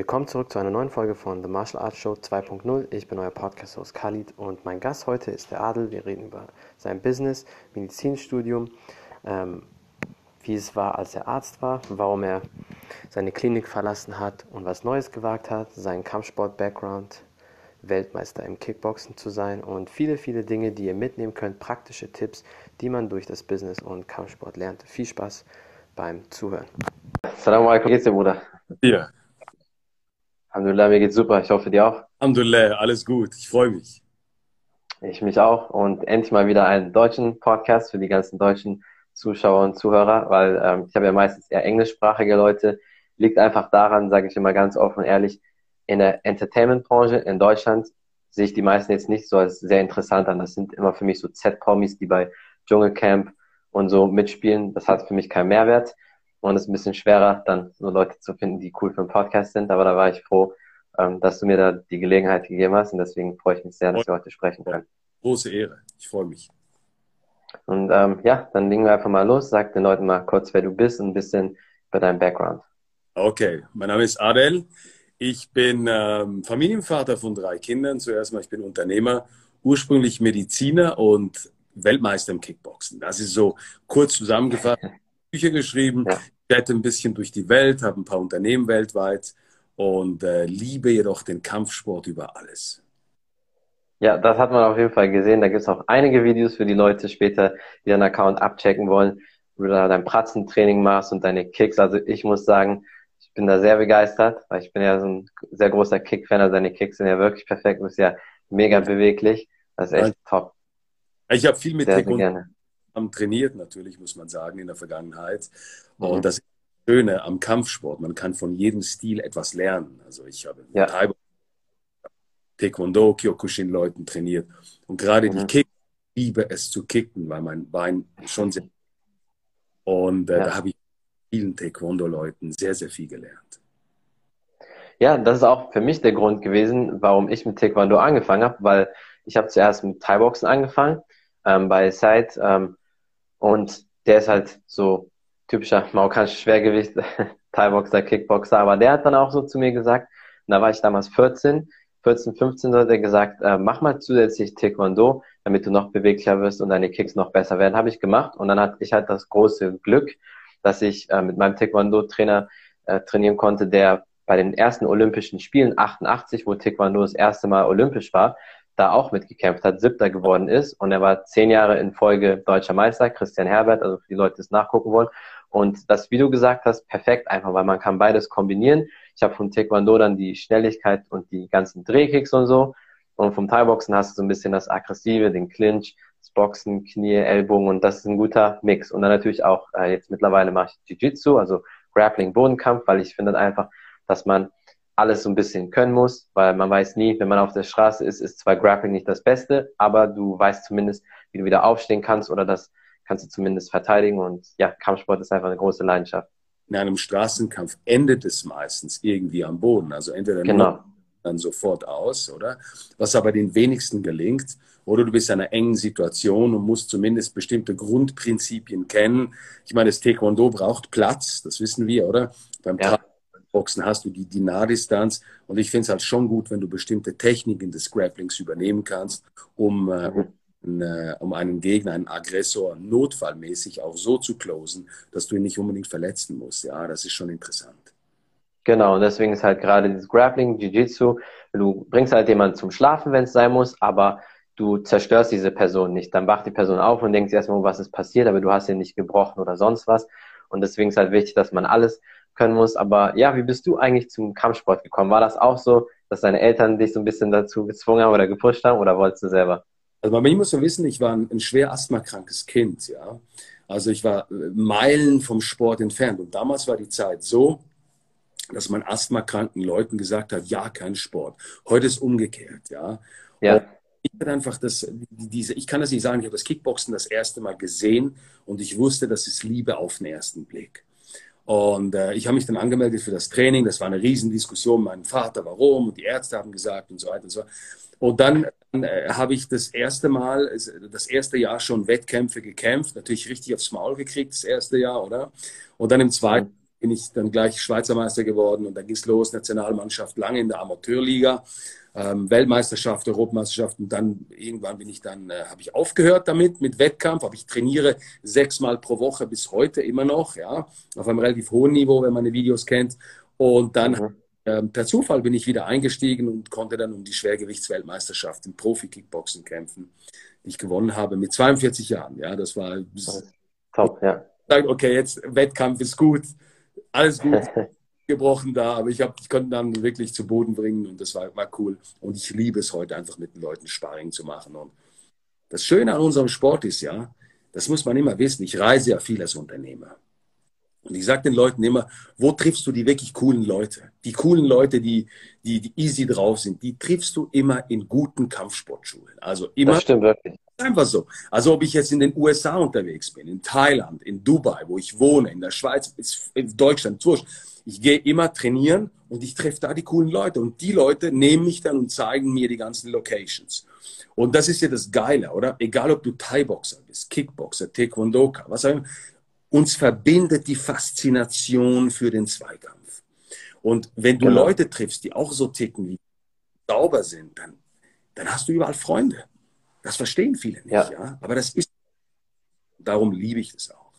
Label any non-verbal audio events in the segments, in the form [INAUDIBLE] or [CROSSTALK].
Willkommen zurück zu einer neuen Folge von The Martial Arts Show 2.0. Ich bin euer Podcast-Host Khalid und mein Gast heute ist der Adel. Wir reden über sein Business, Medizinstudium, ähm, wie es war, als er Arzt war, warum er seine Klinik verlassen hat und was Neues gewagt hat, seinen Kampfsport-Background, Weltmeister im Kickboxen zu sein und viele, viele Dinge, die ihr mitnehmen könnt, praktische Tipps, die man durch das Business und Kampfsport lernt. Viel Spaß beim Zuhören. Assalamu alaikum, wie geht's dir, Bruder? Dir. Alhamdulillah, mir geht's super. Ich hoffe, dir auch. Alhamdulillah, alles gut. Ich freue mich. Ich mich auch. Und endlich mal wieder einen deutschen Podcast für die ganzen deutschen Zuschauer und Zuhörer, weil ähm, ich habe ja meistens eher englischsprachige Leute. Liegt einfach daran, sage ich immer ganz offen und ehrlich, in der Entertainment-Branche in Deutschland sehe ich die meisten jetzt nicht so als sehr interessant an. Das sind immer für mich so Z-Promis, die bei Dschungelcamp und so mitspielen. Das hat für mich keinen Mehrwert. Und es ist ein bisschen schwerer, dann so Leute zu finden, die cool für einen Podcast sind. Aber da war ich froh, ähm, dass du mir da die Gelegenheit gegeben hast. Und deswegen freue ich mich sehr, dass wir heute sprechen können. Große Ehre. Ich freue mich. Und ähm, ja, dann legen wir einfach mal los. Sag den Leuten mal kurz, wer du bist und ein bisschen über deinen Background. Okay, mein Name ist Adel. Ich bin ähm, Familienvater von drei Kindern. Zuerst mal, ich bin Unternehmer, ursprünglich Mediziner und Weltmeister im Kickboxen. Das ist so kurz zusammengefasst. [LAUGHS] Bücher geschrieben, ja. chatte ein bisschen durch die Welt, habe ein paar Unternehmen weltweit und äh, liebe jedoch den Kampfsport über alles. Ja, das hat man auf jeden Fall gesehen. Da gibt es auch einige Videos für die Leute später, die deinen Account abchecken wollen, wo du da dein Pratzentraining machst und deine Kicks. Also ich muss sagen, ich bin da sehr begeistert, weil ich bin ja so ein sehr großer Kick-Fan. Also deine Kicks sind ja wirklich perfekt, du bist ja mega beweglich. Das ist echt ja. top. Ich habe viel mit sehr, Taekwondo haben trainiert, natürlich, muss man sagen, in der Vergangenheit. Mhm. Und das Schöne am Kampfsport, man kann von jedem Stil etwas lernen. Also ich habe ja. Taekwondo, Kyokushin-Leuten trainiert. Und gerade mhm. die Kick, liebe es zu kicken, weil mein Bein schon sehr. Und äh, ja. da habe ich vielen Taekwondo-Leuten sehr, sehr viel gelernt. Ja, das ist auch für mich der Grund gewesen, warum ich mit Taekwondo angefangen habe, weil ich habe zuerst mit Thai-Boxen angefangen ähm, bei Side. Ähm, und der ist halt so typischer marokkanischer Schwergewicht, [LAUGHS] Thai-Boxer, Kickboxer. Aber der hat dann auch so zu mir gesagt, und da war ich damals 14, 14, 15, hat er gesagt, äh, mach mal zusätzlich Taekwondo, damit du noch beweglicher wirst und deine Kicks noch besser werden. Habe ich gemacht und dann hatte ich halt das große Glück, dass ich äh, mit meinem Taekwondo-Trainer äh, trainieren konnte, der bei den ersten Olympischen Spielen 88, wo Taekwondo das erste Mal olympisch war, da auch mitgekämpft hat, siebter geworden ist und er war zehn Jahre in Folge deutscher Meister, Christian Herbert, also für die Leute, die es nachgucken wollen. Und das, wie du gesagt hast, perfekt einfach, weil man kann beides kombinieren. Ich habe vom Taekwondo dann die Schnelligkeit und die ganzen Drehkicks und so. Und vom Thai-Boxen hast du so ein bisschen das Aggressive, den Clinch, das Boxen, Knie, Ellbogen und das ist ein guter Mix. Und dann natürlich auch, äh, jetzt mittlerweile mache ich Jiu-Jitsu, also Grappling, Bodenkampf, weil ich finde einfach, dass man alles so ein bisschen können muss, weil man weiß nie, wenn man auf der Straße ist, ist zwar Grappling nicht das Beste, aber du weißt zumindest, wie du wieder aufstehen kannst oder das kannst du zumindest verteidigen und ja, Kampfsport ist einfach eine große Leidenschaft. In einem Straßenkampf endet es meistens irgendwie am Boden, also entweder genau. dann sofort aus, oder? Was aber den wenigsten gelingt, oder du bist in einer engen Situation und musst zumindest bestimmte Grundprinzipien kennen. Ich meine, das Taekwondo braucht Platz, das wissen wir, oder? Beim ja. Boxen hast du die, Nahdistanz. Und ich finde es halt schon gut, wenn du bestimmte Techniken des Grapplings übernehmen kannst, um, äh, um, äh, um einen Gegner, einen Aggressor notfallmäßig auch so zu closen, dass du ihn nicht unbedingt verletzen musst. Ja, das ist schon interessant. Genau, und deswegen ist halt gerade dieses Grappling, Jiu-Jitsu, du bringst halt jemanden zum Schlafen, wenn es sein muss, aber du zerstörst diese Person nicht. Dann wacht die Person auf und denkt erstmal, was ist passiert, aber du hast ihn nicht gebrochen oder sonst was. Und deswegen ist halt wichtig, dass man alles können muss. Aber ja, wie bist du eigentlich zum Kampfsport gekommen? War das auch so, dass deine Eltern dich so ein bisschen dazu gezwungen haben oder gepusht haben oder wolltest du selber? Also mir muss man wissen, ich war ein, ein schwer asthmakrankes Kind, ja. Also ich war äh, Meilen vom Sport entfernt. Und damals war die Zeit so, dass man asthmakranken Leuten gesagt hat, ja, kein Sport. Heute ist umgekehrt, ja. Ja. ich hatte einfach das, diese, ich kann das nicht sagen, ich habe das Kickboxen das erste Mal gesehen und ich wusste, das ist Liebe auf den ersten Blick. Und äh, ich habe mich dann angemeldet für das Training. Das war eine Riesendiskussion meinem Vater, warum. Und die Ärzte haben gesagt und so weiter und so. Und dann äh, habe ich das erste Mal, das erste Jahr schon Wettkämpfe gekämpft. Natürlich richtig aufs Maul gekriegt, das erste Jahr, oder? Und dann im zweiten bin ich dann gleich Schweizer Meister geworden und dann ging es los, Nationalmannschaft lange in der Amateurliga, ähm, Weltmeisterschaft, Europameisterschaft und dann irgendwann bin ich dann, äh, habe ich aufgehört damit, mit Wettkampf, aber ich trainiere sechsmal pro Woche bis heute immer noch, ja, auf einem relativ hohen Niveau, wenn man die Videos kennt und dann mhm. ähm, per Zufall bin ich wieder eingestiegen und konnte dann um die Schwergewichtsweltmeisterschaft im Profi-Kickboxen kämpfen, die ich gewonnen habe mit 42 Jahren, ja, das war top, ja. Okay, jetzt Wettkampf ist gut, alles gut [LAUGHS] gebrochen da, aber ich, hab, ich konnte dann wirklich zu Boden bringen und das war, war cool. Und ich liebe es heute einfach mit den Leuten Sparring zu machen. Und das Schöne an unserem Sport ist ja, das muss man immer wissen, ich reise ja viel als Unternehmer. Und ich sage den Leuten immer, wo triffst du die wirklich coolen Leute? Die coolen Leute, die, die, die easy drauf sind, die triffst du immer in guten Kampfsportschulen. Also immer. Das stimmt wirklich. Einfach so. Also ob ich jetzt in den USA unterwegs bin, in Thailand, in Dubai, wo ich wohne, in der Schweiz, in Deutschland, wurscht. Ich gehe immer trainieren und ich treffe da die coolen Leute. Und die Leute nehmen mich dann und zeigen mir die ganzen Locations. Und das ist ja das Geile, oder? Egal ob du Thai-Boxer bist, Kickboxer, Taekwondoka, was auch immer. Uns verbindet die Faszination für den Zweikampf. Und wenn du genau. Leute triffst, die auch so ticken wie sauber sind, dann, dann hast du überall Freunde. Das verstehen viele nicht, ja. ja? Aber das ist, darum liebe ich das auch.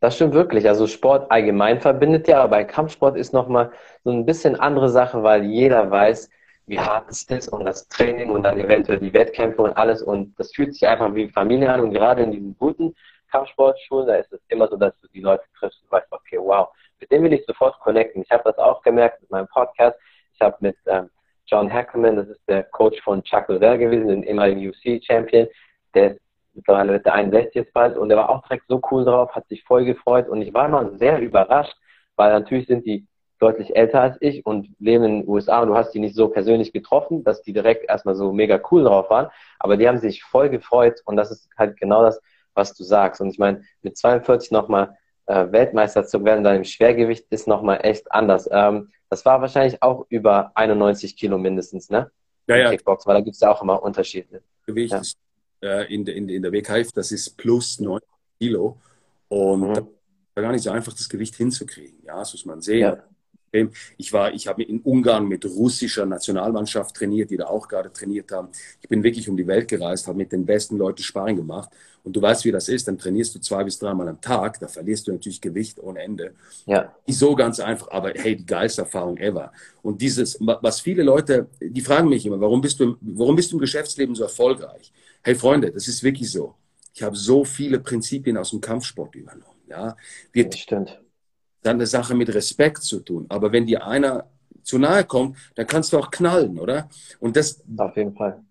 Das stimmt wirklich. Also Sport allgemein verbindet ja, aber bei Kampfsport ist nochmal so ein bisschen andere Sache, weil jeder weiß, wie hart es ist und das Training und dann eventuell die Wettkämpfe und alles und das fühlt sich einfach wie Familie an und gerade in diesen guten Kampfsportschulen, da ist es immer so, dass du die Leute triffst und weißt, okay, wow, mit dem will ich sofort connecten. Ich habe das auch gemerkt mit meinem Podcast. Ich habe mit ähm, John Hackerman, das ist der Coach von Chuck Liddell gewesen, den ehemaligen UFC-Champion. Der ist mittlerweile wird der 61 jetzt bald und der war auch direkt so cool drauf, hat sich voll gefreut und ich war immer sehr überrascht, weil natürlich sind die deutlich älter als ich und leben in den USA und du hast die nicht so persönlich getroffen, dass die direkt erstmal so mega cool drauf waren, aber die haben sich voll gefreut und das ist halt genau das, was du sagst. Und ich meine, mit 42 nochmal äh, Weltmeister zu werden, dann im Schwergewicht ist nochmal echt anders. Ähm, das war wahrscheinlich auch über 91 Kilo mindestens, ne? Ja, ja. Kickbox, weil da gibt es ja auch immer Unterschiede. Gewicht ja. ist, äh, in, in, in der WKF, das ist plus 9 Kilo. Und mhm. da war gar nicht so einfach, das Gewicht hinzukriegen. Ja, das muss man sehen. Ja. Ich war, ich habe in Ungarn mit russischer Nationalmannschaft trainiert, die da auch gerade trainiert haben. Ich bin wirklich um die Welt gereist, habe mit den besten Leuten Sparring gemacht. Und du weißt, wie das ist, dann trainierst du zwei bis dreimal am Tag, da verlierst du natürlich Gewicht ohne Ende. Ja. Nicht so ganz einfach, aber hey, die geilste Erfahrung ever. Und dieses, was viele Leute, die fragen mich immer, warum bist du, warum bist du im Geschäftsleben so erfolgreich? Hey Freunde, das ist wirklich so. Ich habe so viele Prinzipien aus dem Kampfsport übernommen. Ja, wir, dann eine Sache mit Respekt zu tun. Aber wenn dir einer zu nahe kommt, dann kannst du auch knallen, oder? Und das. Auf jeden Fall.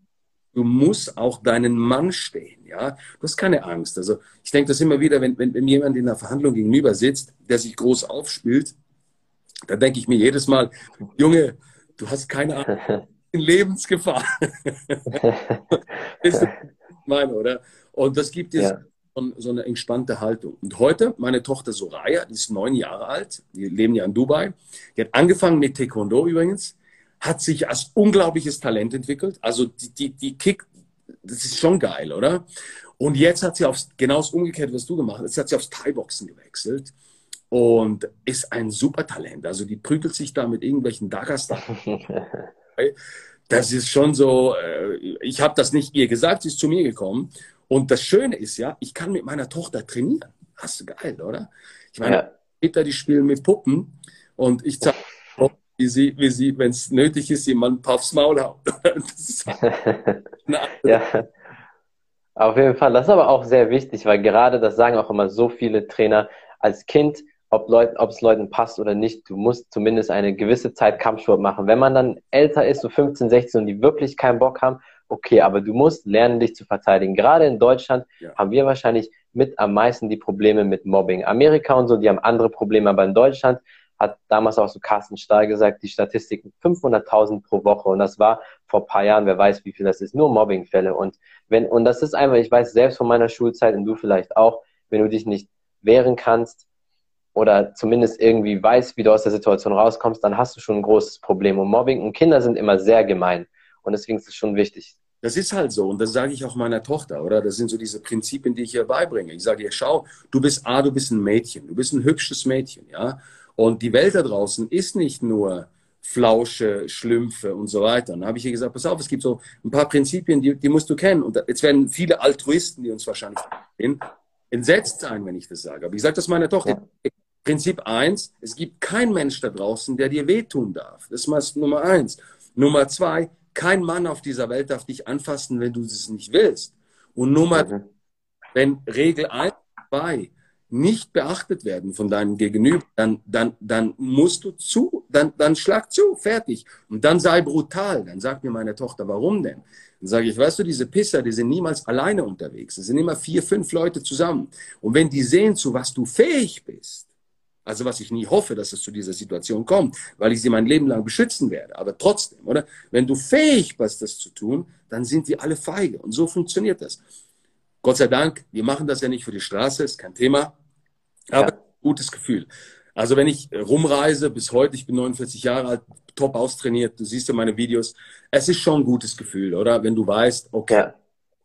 Du musst auch deinen Mann stehen, ja? Du hast keine Angst. Also, ich denke das immer wieder, wenn, wenn, wenn jemand in einer Verhandlung gegenüber sitzt, der sich groß aufspielt, dann denke ich mir jedes Mal, Junge, du hast keine Ahnung, [LAUGHS] in Lebensgefahr. [LAUGHS] ist meine, oder? Und das gibt es ja so eine entspannte Haltung. Und heute, meine Tochter Soraya, die ist neun Jahre alt, die leben ja in Dubai, die hat angefangen mit Taekwondo übrigens, hat sich als unglaubliches Talent entwickelt. Also die, die, die Kick, das ist schon geil, oder? Und jetzt hat sie aufs, genau das umgekehrt, was du gemacht hast, jetzt hat sie aufs Thai-Boxen gewechselt und ist ein super Talent. Also die prügelt sich da mit irgendwelchen Dagestan. [LAUGHS] Das ist schon so, äh, ich habe das nicht ihr gesagt, sie ist zu mir gekommen und das Schöne ist ja, ich kann mit meiner Tochter trainieren. Hast du geil, oder? Ich meine, ja. Peter, die spielen mit Puppen und ich zeige, wie sie, wie sie wenn es nötig ist, jemand aufs Maul haut. [LAUGHS] [LAUGHS] ja. Auf jeden Fall. Das ist aber auch sehr wichtig, weil gerade das sagen auch immer so viele Trainer. Als Kind, ob, Leut, ob es Leuten passt oder nicht, du musst zumindest eine gewisse Zeit Kampfsport machen. Wenn man dann älter ist, so 15, 16 und die wirklich keinen Bock haben, okay, aber du musst lernen, dich zu verteidigen. Gerade in Deutschland ja. haben wir wahrscheinlich mit am meisten die Probleme mit Mobbing. Amerika und so, die haben andere Probleme, aber in Deutschland hat damals auch so Carsten Stahl gesagt, die Statistiken 500.000 pro Woche und das war vor ein paar Jahren, wer weiß, wie viel das ist, nur Mobbingfälle und wenn, und das ist einfach, ich weiß selbst von meiner Schulzeit und du vielleicht auch, wenn du dich nicht wehren kannst oder zumindest irgendwie weißt, wie du aus der Situation rauskommst, dann hast du schon ein großes Problem und Mobbing und Kinder sind immer sehr gemein und deswegen ist es schon wichtig, Das ist halt so und das sage ich auch meiner Tochter, oder? Das sind so diese Prinzipien, die ich ihr beibringe. Ich sage ihr, schau, du bist A, du bist ein Mädchen, du bist ein hübsches Mädchen, ja? Und die Welt da draußen ist nicht nur Flausche, Schlümpfe und so weiter. Und dann habe ich ihr gesagt, pass auf, es gibt so ein paar Prinzipien, die, die musst du kennen. Und jetzt werden viele Altruisten, die uns wahrscheinlich sehen, entsetzt sein, wenn ich das sage. Aber ich sage das meiner Tochter. Ja. Prinzip eins: es gibt keinen Mensch da draußen, der dir wehtun darf. Das ist Nummer eins. Nummer zwei, kein Mann auf dieser Welt darf dich anfassen, wenn du es nicht willst. Und Nummer, mhm. wenn Regel 1, 2 nicht beachtet werden von deinem Gegenüber, dann, dann, dann musst du zu, dann, dann schlag zu, fertig. Und dann sei brutal. Dann sagt mir meine Tochter, warum denn? Dann sage ich, weißt du, diese Pisser, die sind niemals alleine unterwegs. Es sind immer vier, fünf Leute zusammen. Und wenn die sehen, zu was du fähig bist, also was ich nie hoffe, dass es zu dieser Situation kommt, weil ich sie mein Leben lang beschützen werde. Aber trotzdem, oder? Wenn du fähig bist, das zu tun, dann sind die alle feige. Und so funktioniert das. Gott sei Dank, wir machen das ja nicht für die Straße, ist kein Thema. Aber ja. gutes Gefühl. Also wenn ich rumreise, bis heute, ich bin 49 Jahre alt, top austrainiert, du siehst ja meine Videos, es ist schon ein gutes Gefühl, oder? Wenn du weißt, okay, ja.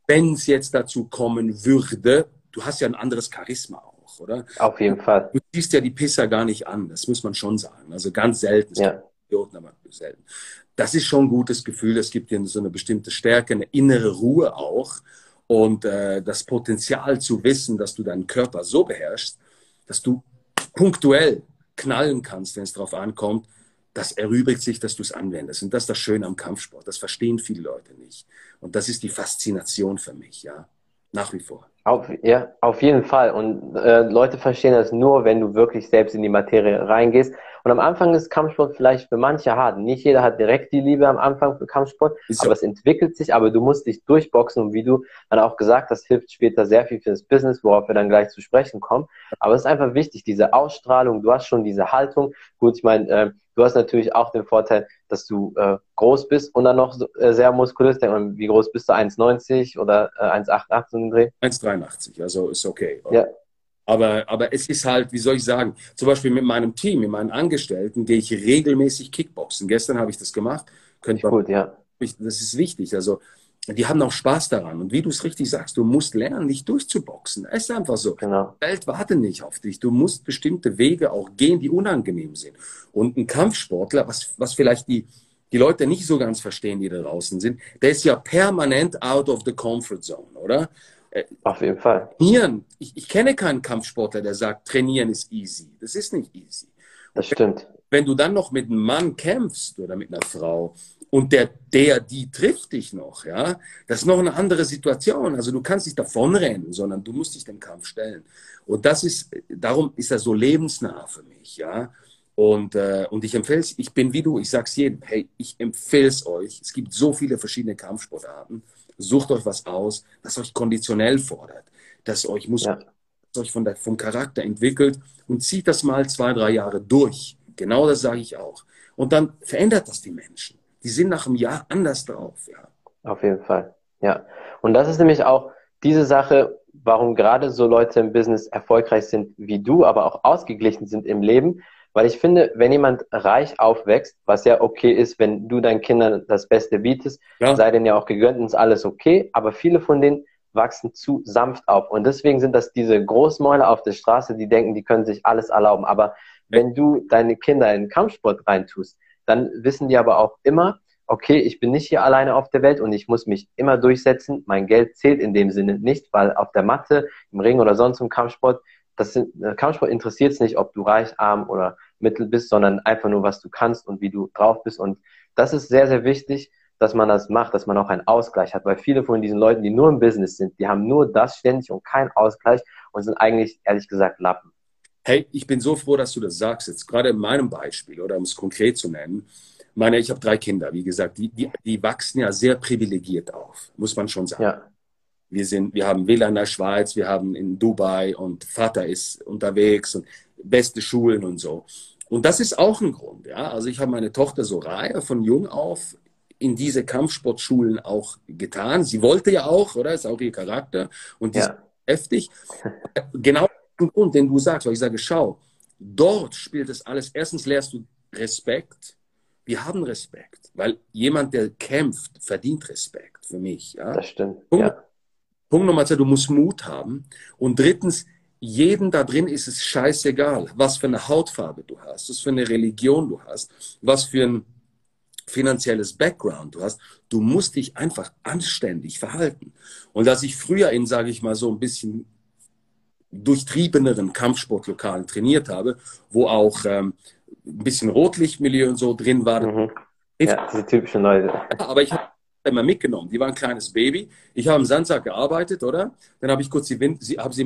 wenn es jetzt dazu kommen würde, du hast ja ein anderes Charisma auch oder? Auf jeden Fall. Du siehst ja die Pisser gar nicht an, das muss man schon sagen. Also ganz selten. Ja. Idioten, aber selten. Das ist schon ein gutes Gefühl, das gibt dir so eine bestimmte Stärke, eine innere Ruhe auch und äh, das Potenzial zu wissen, dass du deinen Körper so beherrschst, dass du punktuell knallen kannst, wenn es darauf ankommt, das erübrigt sich, dass du es anwendest. Und das ist das Schöne am Kampfsport. Das verstehen viele Leute nicht. Und das ist die Faszination für mich, ja. Nach wie vor. Auf, ja, auf jeden Fall. Und äh, Leute verstehen das nur, wenn du wirklich selbst in die Materie reingehst. Und am Anfang ist Kampfsport vielleicht für manche hart. Nicht jeder hat direkt die Liebe am Anfang für Kampfsport, so. aber es entwickelt sich, aber du musst dich durchboxen und wie du dann auch gesagt hast, hilft später sehr viel für das Business, worauf wir dann gleich zu sprechen kommen. Aber es ist einfach wichtig, diese Ausstrahlung, du hast schon diese Haltung. Gut, ich meine, äh, du hast natürlich auch den Vorteil, dass du äh, groß bist und dann noch so, äh, sehr muskulös. Denk mal, wie groß bist du? 1,90 oder äh, 1,88 so im Dreh? 1,83, also ist okay. Ja. Aber, aber es ist halt, wie soll ich sagen, zum Beispiel mit meinem Team, mit meinen Angestellten gehe ich regelmäßig Kickboxen. Gestern habe ich das gemacht. Könnt gut, ja. Das ist wichtig. Also die haben auch Spaß daran. Und wie du es richtig sagst, du musst lernen, dich durchzuboxen. Es ist einfach so. Genau. Die Welt wartet nicht auf dich. Du musst bestimmte Wege auch gehen, die unangenehm sind. Und ein Kampfsportler, was, was vielleicht die, die Leute nicht so ganz verstehen, die da draußen sind, der ist ja permanent out of the comfort zone, oder? Auf jeden Fall. Trainieren. Ich, ich kenne keinen Kampfsportler, der sagt, trainieren ist easy. Das ist nicht easy. Das stimmt. Wenn du dann noch mit einem Mann kämpfst oder mit einer Frau, und der, der, die trifft dich noch, ja. Das ist noch eine andere Situation. Also du kannst nicht davonrennen, sondern du musst dich dem Kampf stellen. Und das ist, darum ist er so lebensnah für mich, ja. Und, äh, und ich empfehle es, ich bin wie du, ich sag's jedem, hey, ich empfehle es euch. Es gibt so viele verschiedene Kampfsportarten. Sucht euch was aus, das euch konditionell fordert, das euch muss, ja. das euch von der, vom Charakter entwickelt und zieht das mal zwei, drei Jahre durch. Genau das sage ich auch. Und dann verändert das die Menschen die sind nach einem Jahr anders drauf. Ja. Auf jeden Fall. Ja. Und das ist nämlich auch diese Sache, warum gerade so Leute im Business erfolgreich sind wie du, aber auch ausgeglichen sind im Leben. Weil ich finde, wenn jemand reich aufwächst, was ja okay ist, wenn du deinen Kindern das Beste bietest, ja. sei denen ja auch gegönnt und ist alles okay. Aber viele von denen wachsen zu sanft auf. Und deswegen sind das diese Großmäuler auf der Straße, die denken, die können sich alles erlauben. Aber wenn du deine Kinder in Kampfsport reintust, dann wissen die aber auch immer, okay, ich bin nicht hier alleine auf der Welt und ich muss mich immer durchsetzen. Mein Geld zählt in dem Sinne nicht, weil auf der Matte, im Ring oder sonst im Kampfsport, das sind, äh, Kampfsport interessiert es nicht, ob du reich, arm oder mittel bist, sondern einfach nur, was du kannst und wie du drauf bist. Und das ist sehr, sehr wichtig, dass man das macht, dass man auch einen Ausgleich hat, weil viele von diesen Leuten, die nur im Business sind, die haben nur das ständig und keinen Ausgleich und sind eigentlich, ehrlich gesagt, Lappen. Hey, ich bin so froh, dass du das sagst, jetzt gerade in meinem Beispiel oder um es konkret zu nennen. Meine, ich habe drei Kinder, wie gesagt, die, die, die wachsen ja sehr privilegiert auf, muss man schon sagen. Ja. Wir, sind, wir haben WLAN in der Schweiz, wir haben in Dubai und Vater ist unterwegs und beste Schulen und so. Und das ist auch ein Grund. Ja? Also ich habe meine Tochter so Reihe von jung auf in diese Kampfsportschulen auch getan. Sie wollte ja auch, oder? Ist auch ihr Charakter und die ja. ist heftig. Genau Grund, den du sagst, weil ich sage, schau, dort spielt es alles. Erstens lernst du Respekt, wir haben Respekt, weil jemand, der kämpft, verdient Respekt für mich. Ja? Das stimmt. Ja. Punkt Nummer zwei, du musst Mut haben. Und drittens, jedem da drin ist es scheißegal, was für eine Hautfarbe du hast, was für eine Religion du hast, was für ein finanzielles Background du hast. Du musst dich einfach anständig verhalten. Und als ich früher in, sage ich mal, so ein bisschen durchtriebeneren Kampfsportlokalen trainiert habe, wo auch ähm, ein bisschen Rotlichtmilieu und so drin war, Mhm. Ja, diese typischen Leute. aber ich habe immer mitgenommen. Die war ein kleines Baby. Ich habe am Sandsack gearbeitet, oder? Dann habe ich kurz die Wind, sie, habe sie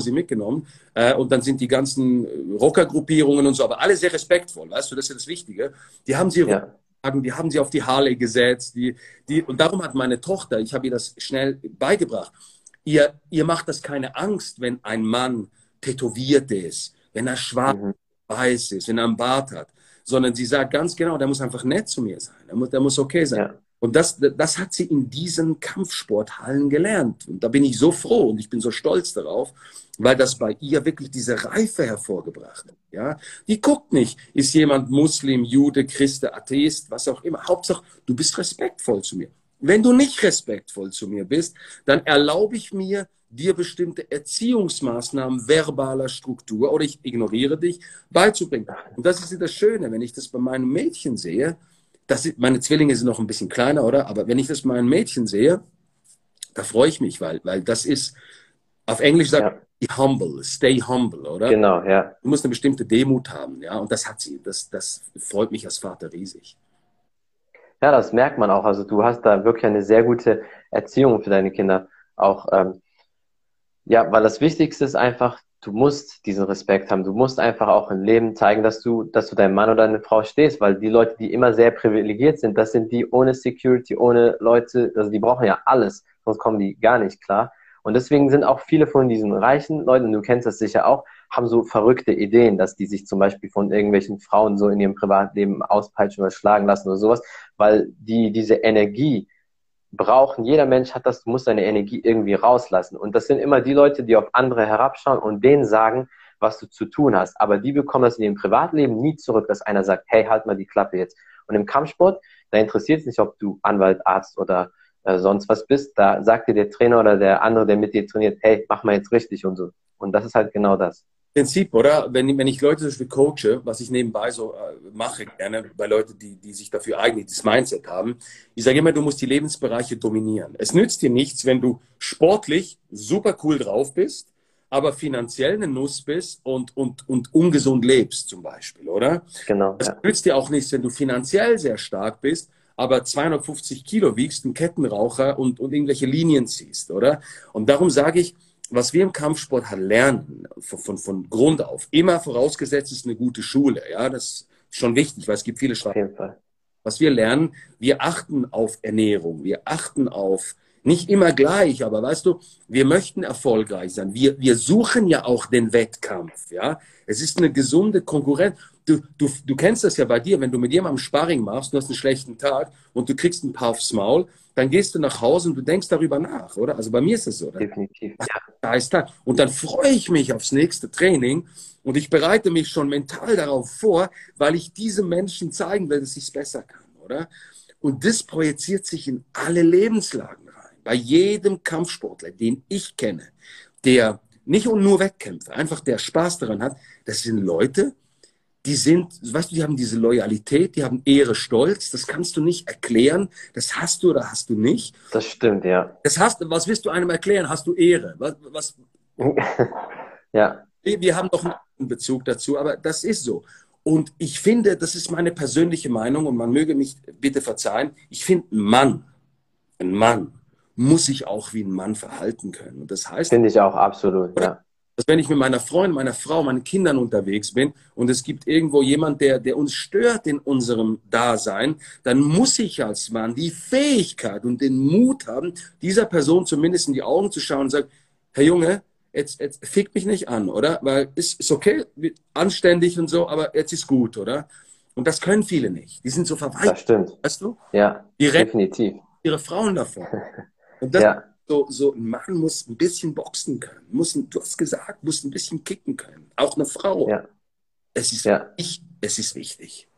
sie mitgenommen äh, und dann sind die ganzen äh, Rockergruppierungen und so, aber alle sehr respektvoll, weißt du, das ist ja das Wichtige. Die haben sie Ja. die haben sie auf die Harley gesetzt, die, die, und darum hat meine Tochter, ich habe ihr das schnell beigebracht, ihr, ihr macht das keine Angst, wenn ein Mann tätowiert ist, wenn er schwarz Mhm. weiß ist, wenn er einen Bart hat, sondern sie sagt ganz genau, der muss einfach nett zu mir sein, der muss, der muss okay sein. Ja. Und das, das hat sie in diesen Kampfsporthallen gelernt. Und da bin ich so froh und ich bin so stolz darauf, weil das bei ihr wirklich diese Reife hervorgebracht hat. Ja? Die guckt nicht, ist jemand Muslim, Jude, Christ, Atheist, was auch immer. Hauptsache, du bist respektvoll zu mir. Wenn du nicht respektvoll zu mir bist, dann erlaube ich mir, dir bestimmte Erziehungsmaßnahmen verbaler Struktur oder ich ignoriere dich beizubringen. Und das ist das Schöne, wenn ich das bei meinem Mädchen sehe, das meine Zwillinge sind noch ein bisschen kleiner, oder? Aber wenn ich das bei meinem Mädchen sehe, da freue ich mich, weil, weil das ist, auf Englisch sagt Ja. humble, stay humble, oder? Genau, ja. Du musst eine bestimmte Demut haben, ja, und das hat sie. Das, das freut mich als Vater riesig. Ja, das merkt man auch. Also du hast da wirklich eine sehr gute Erziehung für deine Kinder. Auch, ähm, ja, weil das Wichtigste ist einfach, du musst diesen Respekt haben. Du musst einfach auch im Leben zeigen, dass du, dass du deinem Mann oder deine Frau stehst, weil die Leute, die immer sehr privilegiert sind, das sind die ohne Security, ohne Leute, also die brauchen ja alles, sonst kommen die gar nicht klar. Und deswegen sind auch viele von diesen reichen Leuten, du kennst das sicher auch, haben so verrückte Ideen, dass die sich zum Beispiel von irgendwelchen Frauen so in ihrem Privatleben auspeitschen oder schlagen lassen oder sowas, weil die diese Energie brauchen. Jeder Mensch hat das, du musst deine Energie irgendwie rauslassen. Und das sind immer die Leute, die auf andere herabschauen und denen sagen, was du zu tun hast. Aber die bekommen das in ihrem Privatleben nie zurück, dass einer sagt, hey, halt mal die Klappe jetzt. Und im Kampfsport, da interessiert es nicht, ob du Anwalt, Arzt oder äh, sonst was bist. Da sagt dir der Trainer oder der andere, der mit dir trainiert, hey, mach mal jetzt richtig und so. Und das ist halt genau das. Prinzip, oder? Wenn, wenn ich Leute zum Beispiel coache, was ich nebenbei so äh, mache, gerne bei Leuten, die, die sich dafür eignen, dieses Mindset haben, ich sage immer, du musst die Lebensbereiche dominieren. Es nützt dir nichts, wenn du sportlich super cool drauf bist, aber finanziell eine Nuss bist und, und, und ungesund lebst, zum Beispiel, oder? Genau. Es Ja. nützt dir auch nichts, wenn du finanziell sehr stark bist, aber 250 Kilo wiegst, ein Kettenraucher und, und irgendwelche Linien ziehst, oder? Und darum sage ich, was wir im Kampfsport halt lernen, von, von, von Grund auf, immer vorausgesetzt ist eine gute Schule, ja, das ist schon wichtig, weil es gibt viele Auf Schwachstellen. jeden Fall. Was wir lernen, wir achten auf Ernährung, wir achten auf, nicht immer gleich, aber weißt du, wir möchten erfolgreich sein. Wir, wir suchen ja auch den Wettkampf, ja. Es ist eine gesunde Konkurrenz. Du, du, du kennst das ja bei dir, wenn du mit jemandem Sparring machst, du hast einen schlechten Tag und du kriegst ein paar aufs Maul, dann gehst du nach Hause und du denkst darüber nach, oder? Also bei mir ist es so. Oder? Definitiv. Ja. Scheiß Tag. Und dann freue ich mich aufs nächste Training und ich bereite mich schon mental darauf vor, weil ich diesem Menschen zeigen will, dass ich es besser kann, oder? Und das projiziert sich in alle Lebenslagen. Bei jedem Kampfsportler, den ich kenne, der nicht nur Wettkämpfe, einfach der Spaß daran hat, das sind Leute, die sind, weißt du, die haben diese Loyalität, die haben Ehre, Stolz, das kannst du nicht erklären, das hast du oder hast du nicht. Das stimmt, ja. Das hast, was willst du einem erklären? Hast du Ehre? Was, was, [LAUGHS] ja. wir wir haben doch einen Bezug dazu, aber das ist so. Und ich finde, das ist meine persönliche Meinung und man möge mich bitte verzeihen, ich finde, ein Mann, ein Mann muss sich auch wie ein Mann verhalten können. Und das heißt, Finde ich auch absolut, ja. dass wenn ich mit meiner Freundin, meiner Frau, meinen Kindern unterwegs bin und es gibt irgendwo jemand, der, der uns stört in unserem Dasein, dann muss ich als Mann die Fähigkeit und den Mut haben, dieser Person zumindest in die Augen zu schauen und sagen, Herr Junge, jetzt, jetzt fick mich nicht an, oder? Weil ist, ist okay, anständig und so, aber jetzt ist gut, oder? Und das können viele nicht. Die sind so Das verweichert, stimmt. weißt du? Ja, Die definitiv. ihre Frauen davon. [LAUGHS] Und das Ja, so, so ein Mann muss ein bisschen boxen können, muss, ein- du hast gesagt, muss ein bisschen kicken können. Auch eine Frau. Ja. Es ist Ja. wichtig, es ist wichtig.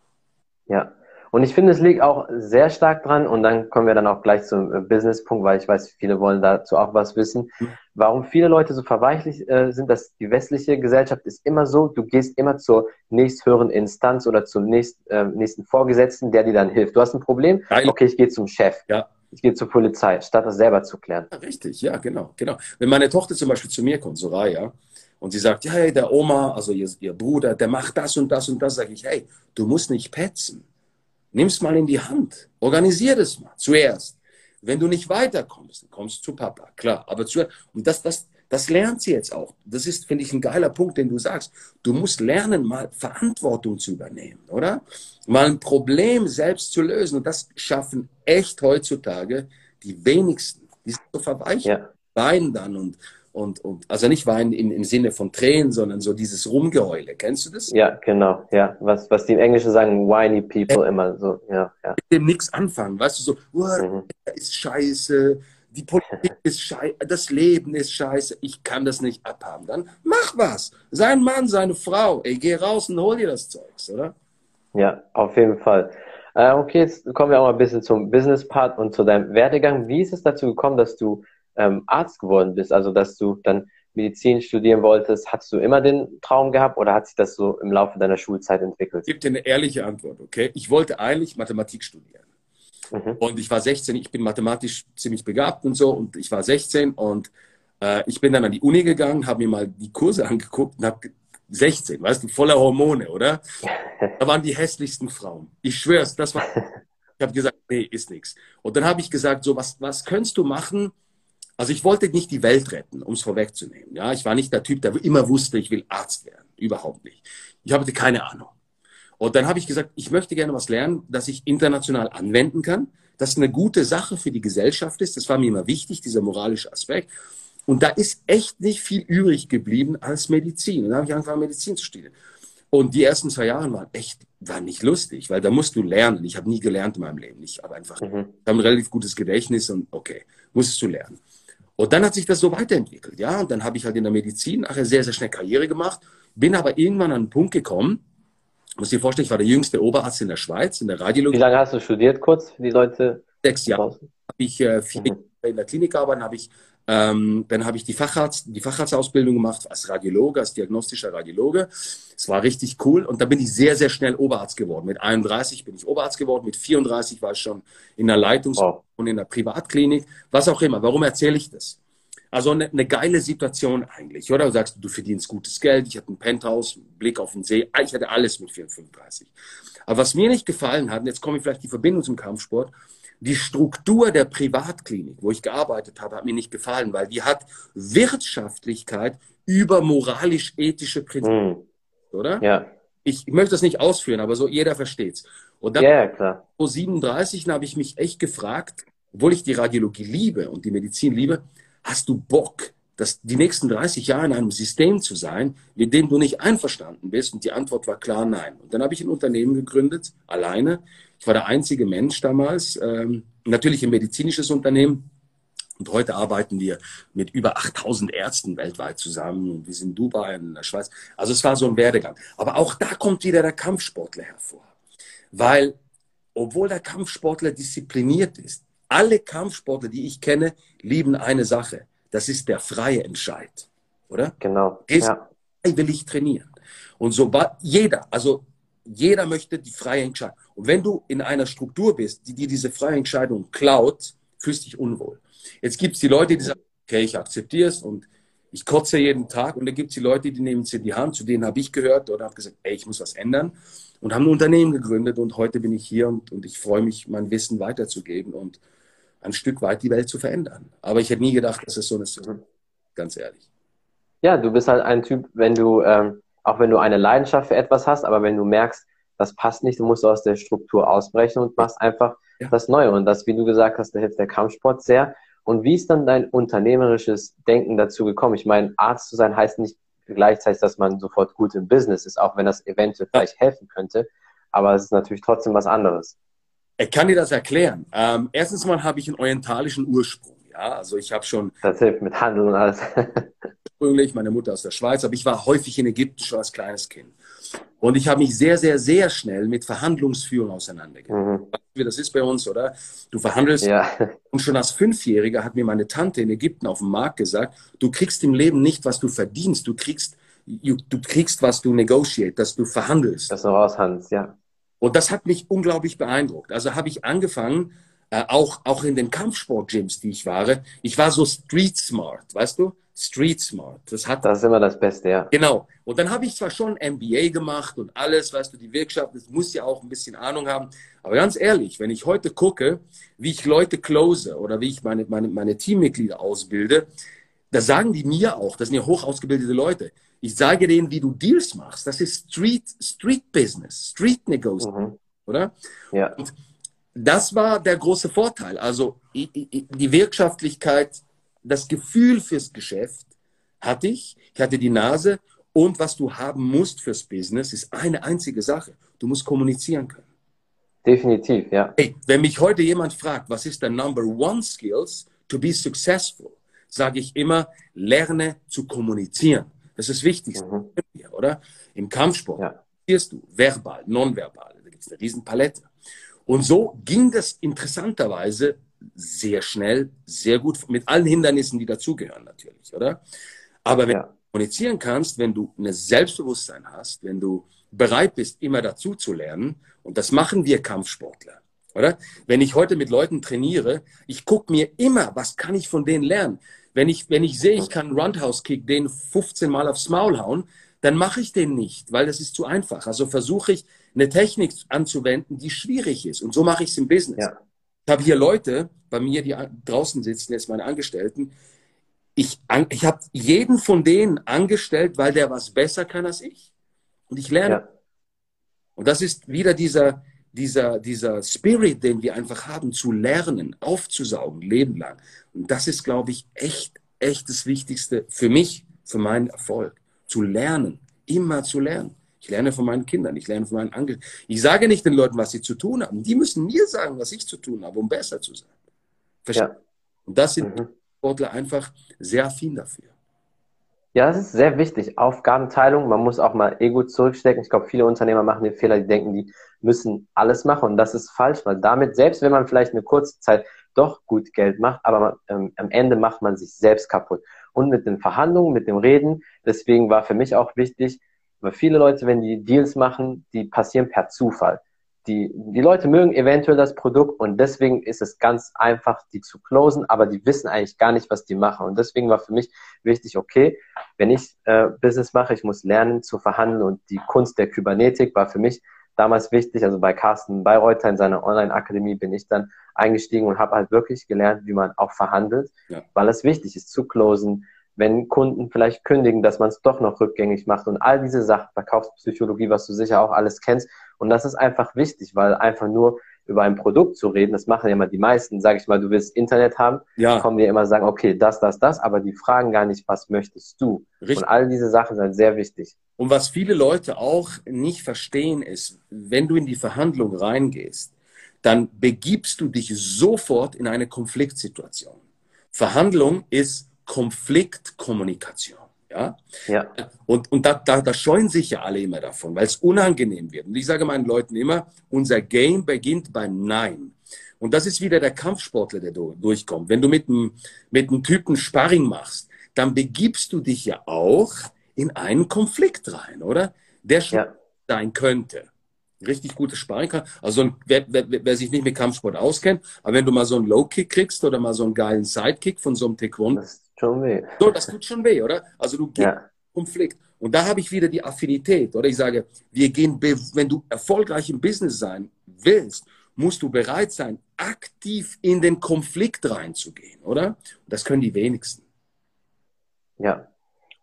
ja. Und ich finde, es liegt auch sehr stark dran, und dann kommen wir dann auch gleich zum äh, Business-Punkt, weil ich weiß, viele wollen dazu auch was wissen, mhm. warum viele Leute so verweichlich äh, sind, dass die westliche Gesellschaft ist immer so, du gehst immer zur nächsthöheren Instanz oder zum nächst, äh, nächsten Vorgesetzten, der dir dann hilft. Du hast ein Problem, okay, ich gehe zum Chef. Ja. Ich gehe zur Polizei, statt das selber zu klären. Ja, richtig, ja, genau, genau. Wenn meine Tochter zum Beispiel zu mir kommt, Soraya, und sie sagt, ja, hey, der Oma, also ihr, ihr Bruder, der macht das und das und das, sage ich, hey, du musst nicht petzen Nimm es mal in die Hand. Organisier das mal zuerst. Wenn du nicht weiterkommst, dann kommst du zu Papa, klar. Aber zu, und das, das, das lernt sie jetzt auch. Das ist, finde ich, ein geiler Punkt, den du sagst. Du musst lernen, mal Verantwortung zu übernehmen, oder? Mal ein Problem selbst zu lösen. Und das schaffen echt heutzutage die wenigsten. Die sind so verweichert, ja. weinen dann und, und, und also nicht weinen im, im Sinne von Tränen, sondern so dieses Rumgeheule. Kennst du das? Ja, genau, ja. Was, was die im Englischen sagen, whiny people äh, immer so, ja, ja. Mit dem nichts anfangen, weißt du, so, oh, mhm. ist scheiße, die Politik [LAUGHS] ist scheiße, das Leben ist scheiße, ich kann das nicht abhaben. Dann mach was. Sein Mann, seine Frau, ey, geh raus und hol dir das Zeugs, oder? Ja, auf jeden Fall. Äh, okay, jetzt kommen wir auch mal ein bisschen zum Business-Part und zu deinem Werdegang. Wie ist es dazu gekommen, dass du ähm, Arzt geworden bist, also dass du dann Medizin studieren wolltest, hast du immer den Traum gehabt oder hat sich das so im Laufe deiner Schulzeit entwickelt? Ich gebe dir eine ehrliche Antwort, okay? Ich wollte eigentlich Mathematik studieren. Mhm. Und ich war 16, ich bin mathematisch ziemlich begabt und so und ich war 16 und äh, ich bin dann an die Uni gegangen, habe mir mal die Kurse [LAUGHS] angeguckt und habe 16, weißt du, voller Hormone, oder? [LAUGHS] Da waren die hässlichsten Frauen. Ich schwör's, das war. [LAUGHS] Ich habe gesagt, nee, ist nichts. Und dann habe ich gesagt, so was, was könntest du machen? Also ich wollte nicht die Welt retten, um es vorwegzunehmen. Ja, ich war nicht der Typ, der immer wusste, ich will Arzt werden. Überhaupt nicht. Ich hatte keine Ahnung. Und dann habe ich gesagt, ich möchte gerne was lernen, das ich international anwenden kann, das eine gute Sache für die Gesellschaft ist. Das war mir immer wichtig, dieser moralische Aspekt. Und da ist echt nicht viel übrig geblieben als Medizin. Und dann habe ich angefangen, Medizin zu studieren. Und die ersten zwei Jahre waren echt, waren nicht lustig, weil da musst du lernen. Ich habe nie gelernt in meinem Leben. Ich habe einfach, mhm. habe ein relativ gutes Gedächtnis und okay, musstest du lernen. Und dann hat sich das so weiterentwickelt, ja. Und dann habe ich halt in der Medizin nachher sehr, sehr schnell Karriere gemacht, bin aber irgendwann an einen Punkt gekommen, muss dir vorstellen, ich war der jüngste Oberarzt in der Schweiz, in der Radiologie. Wie lange hast du studiert, kurz, für die Leute? Sechs Jahre. Habe ich äh, vier mhm. in der Klinik gearbeitet, habe ich ähm, dann habe ich die, Facharzt, die Facharztausbildung gemacht als Radiologe, als diagnostischer Radiologe. Es war richtig cool und da bin ich sehr, sehr schnell Oberarzt geworden. Mit 31 bin ich Oberarzt geworden, mit 34 war ich schon in der Leitungs- wow. und in der Privatklinik, was auch immer. Warum erzähle ich das? Also eine, eine, geile Situation eigentlich, oder? Du sagst, du verdienst gutes Geld, ich hatte ein Penthouse, Blick auf den See, ich hatte alles mit 34. Aber was mir nicht gefallen hat, und jetzt komme ich vielleicht die Verbindung zum Kampfsport, die Struktur der Privatklinik, wo ich gearbeitet habe, hat mir nicht gefallen, weil die hat Wirtschaftlichkeit über moralisch-ethische Prinzipien, mm. oder? Ja. Ich, ich, möchte das nicht ausführen, aber so jeder versteht's. Und dann, ja, klar. so 37, habe ich mich echt gefragt, obwohl ich die Radiologie liebe und die Medizin liebe, hast du Bock, das, die nächsten 30 Jahre in einem System zu sein, mit dem du nicht einverstanden bist? Und die Antwort war klar nein. Und dann habe ich ein Unternehmen gegründet, alleine, ich war der einzige Mensch damals, ähm, natürlich ein medizinisches Unternehmen. Und heute arbeiten wir mit über 8000 Ärzten weltweit zusammen. Und wir sind in Dubai, in der Schweiz. Also es war so ein Werdegang. Aber auch da kommt wieder der Kampfsportler hervor. Weil, obwohl der Kampfsportler diszipliniert ist, alle Kampfsportler, die ich kenne, lieben eine Sache. Das ist der freie Entscheid. Oder? Genau. Ist ja. freiwillig trainieren. Und so war jeder, also jeder möchte die freie Entscheidung. Und wenn du in einer Struktur bist, die dir diese freie Entscheidung klaut, fühlst dich unwohl. Jetzt gibt es die Leute, die sagen, okay, ich akzeptiere es und ich kotze jeden Tag. Und dann gibt es die Leute, die nehmen es in die Hand, zu denen habe ich gehört oder habe gesagt, ey, ich muss was ändern. Und haben ein Unternehmen gegründet und heute bin ich hier und, und ich freue mich, mein Wissen weiterzugeben und ein Stück weit die Welt zu verändern. Aber ich hätte nie gedacht, dass es so ist. Ganz ehrlich. Ja, du bist halt ein Typ, wenn du ähm, auch wenn du eine Leidenschaft für etwas hast, aber wenn du merkst, das passt nicht, du musst aus der Struktur ausbrechen und machst einfach ja. das Neue. Und das, wie du gesagt hast, da hilft der Kampfsport sehr. Und wie ist dann dein unternehmerisches Denken dazu gekommen? Ich meine, Arzt zu sein heißt nicht gleichzeitig, dass man sofort gut im Business ist, auch wenn das eventuell vielleicht helfen könnte. Aber es ist natürlich trotzdem was anderes. Ich kann dir das erklären. Ähm, erstens mal habe ich einen orientalischen Ursprung. Ja, also ich habe schon. Das hilft mit Handel und alles. [LAUGHS] ursprünglich, meine Mutter aus der Schweiz, aber ich war häufig in Ägypten schon als kleines Kind. Und ich habe mich sehr, sehr, sehr schnell mit Verhandlungsführung auseinandergesetzt. Mhm. Wie das ist bei uns, oder? Du verhandelst. Ja. Und schon als Fünfjähriger hat mir meine Tante in Ägypten auf dem Markt gesagt, du kriegst im Leben nicht, was du verdienst. Du kriegst, du kriegst, was du negotiate, dass du verhandelst. Das du raushandelst, ja. Und das hat mich unglaublich beeindruckt. Also habe ich angefangen, äh, auch, auch in den Kampfsport-Gyms, die ich war, ich war so street smart, weißt du? Street Smart. Das, hat, das ist immer das Beste, ja. Genau. Und dann habe ich zwar schon MBA gemacht und alles, weißt du, die Wirtschaft, das muss ja auch ein bisschen Ahnung haben. Aber ganz ehrlich, wenn ich heute gucke, wie ich Leute close oder wie ich meine, meine, meine Teammitglieder ausbilde, da sagen die mir auch, das sind ja hoch ausgebildete Leute. Ich sage denen, wie du Deals machst. Das ist Street, Street Business, Street Negotiation, mhm. oder? Ja. Und das war der große Vorteil. Also die Wirtschaftlichkeit das Gefühl fürs Geschäft hatte ich. Ich hatte die Nase. Und was du haben musst fürs Business, ist eine einzige Sache. Du musst kommunizieren können. Definitiv, ja. Hey, wenn mich heute jemand fragt, was ist der Number One Skills to be successful, sage ich immer, lerne zu kommunizieren. Das ist das Wichtigste, mhm. oder? Im Kampfsport ja. du verbal, nonverbal. Da gibt es eine Riesenpalette. Und so ging das interessanterweise sehr schnell, sehr gut, mit allen Hindernissen, die dazugehören natürlich, oder? Aber wenn ja. du kommunizieren kannst, wenn du ein Selbstbewusstsein hast, wenn du bereit bist, immer dazu zu lernen, und das machen wir Kampfsportler, oder? Wenn ich heute mit Leuten trainiere, ich gucke mir immer, was kann ich von denen lernen? Wenn ich, wenn ich sehe, ich kann einen Roundhouse-Kick den 15 Mal aufs Maul hauen, dann mache ich den nicht, weil das ist zu einfach. Also versuche ich, eine Technik anzuwenden, die schwierig ist. Und so mache ich es im Business. Ja. Ich habe hier Leute bei mir, die draußen sitzen, jetzt meine Angestellten. Ich, ich habe jeden von denen angestellt, weil der was besser kann als ich. Und ich lerne. Ja. Und das ist wieder dieser, dieser, dieser Spirit, den wir einfach haben, zu lernen, aufzusaugen, leben lang. Und das ist, glaube ich, echt, echt das Wichtigste für mich, für meinen Erfolg. Zu lernen, immer zu lernen. Ich lerne von meinen Kindern, ich lerne von meinen Angestellten. Ich sage nicht den Leuten, was sie zu tun haben. Die müssen mir sagen, was ich zu tun habe, um besser zu sein. Verstehen? Ja. Und das sind mhm. Sportler einfach sehr affin dafür. Ja, das ist sehr wichtig. Aufgabenteilung. Man muss auch mal Ego zurückstecken. Ich glaube, viele Unternehmer machen den Fehler, die denken, die müssen alles machen. Und das ist falsch, weil damit, selbst wenn man vielleicht eine kurze Zeit doch gut Geld macht, aber man, ähm, am Ende macht man sich selbst kaputt. Und mit den Verhandlungen, mit dem Reden, deswegen war für mich auch wichtig, weil viele Leute, wenn die Deals machen, die passieren per Zufall. Die, die Leute mögen eventuell das Produkt und deswegen ist es ganz einfach, die zu closen, aber die wissen eigentlich gar nicht, was die machen. Und deswegen war für mich wichtig, okay, wenn ich äh, Business mache, ich muss lernen zu verhandeln und die Kunst der Kybernetik war für mich damals wichtig. Also bei Carsten Bayreuther in seiner Online-Akademie bin ich dann eingestiegen und habe halt wirklich gelernt, wie man auch verhandelt, ja. weil es wichtig ist zu closen, wenn Kunden vielleicht kündigen, dass man es doch noch rückgängig macht und all diese Sachen, Verkaufspsychologie, was du sicher auch alles kennst. Und das ist einfach wichtig, weil einfach nur über ein Produkt zu reden, das machen ja immer die meisten, sag ich mal, du willst Internet haben, ja. kommen dir immer sagen, okay, das, das, das, aber die fragen gar nicht, was möchtest du? Richtig. Und all diese Sachen sind sehr wichtig. Und was viele Leute auch nicht verstehen ist, wenn du in die Verhandlung reingehst, dann begibst du dich sofort in eine Konfliktsituation. Verhandlung ist Konfliktkommunikation. Ja? ja. Und, und da, da, da scheuen sich ja alle immer davon, weil es unangenehm wird. Und ich sage meinen Leuten immer, unser Game beginnt beim Nein. Und das ist wieder der Kampfsportler, der durchkommt. Wenn du mit einem, mit einem Typen Sparring machst, dann begibst du dich ja auch in einen Konflikt rein, oder? Der schon ja. sein könnte richtig gutes Sparring kann. Also wer, wer, wer, sich nicht mit Kampfsport auskennt, aber wenn du mal so einen Low-Kick kriegst oder mal so einen geilen Sidekick von so einem Taekwondo, schon weh. So, das tut schon weh, oder? Also du gehst ja. Konflikt. Und da habe ich wieder die Affinität, oder? Ich sage, wir gehen, wenn du erfolgreich im Business sein willst, musst du bereit sein, aktiv in den Konflikt reinzugehen, oder? Und das können die wenigsten. Ja,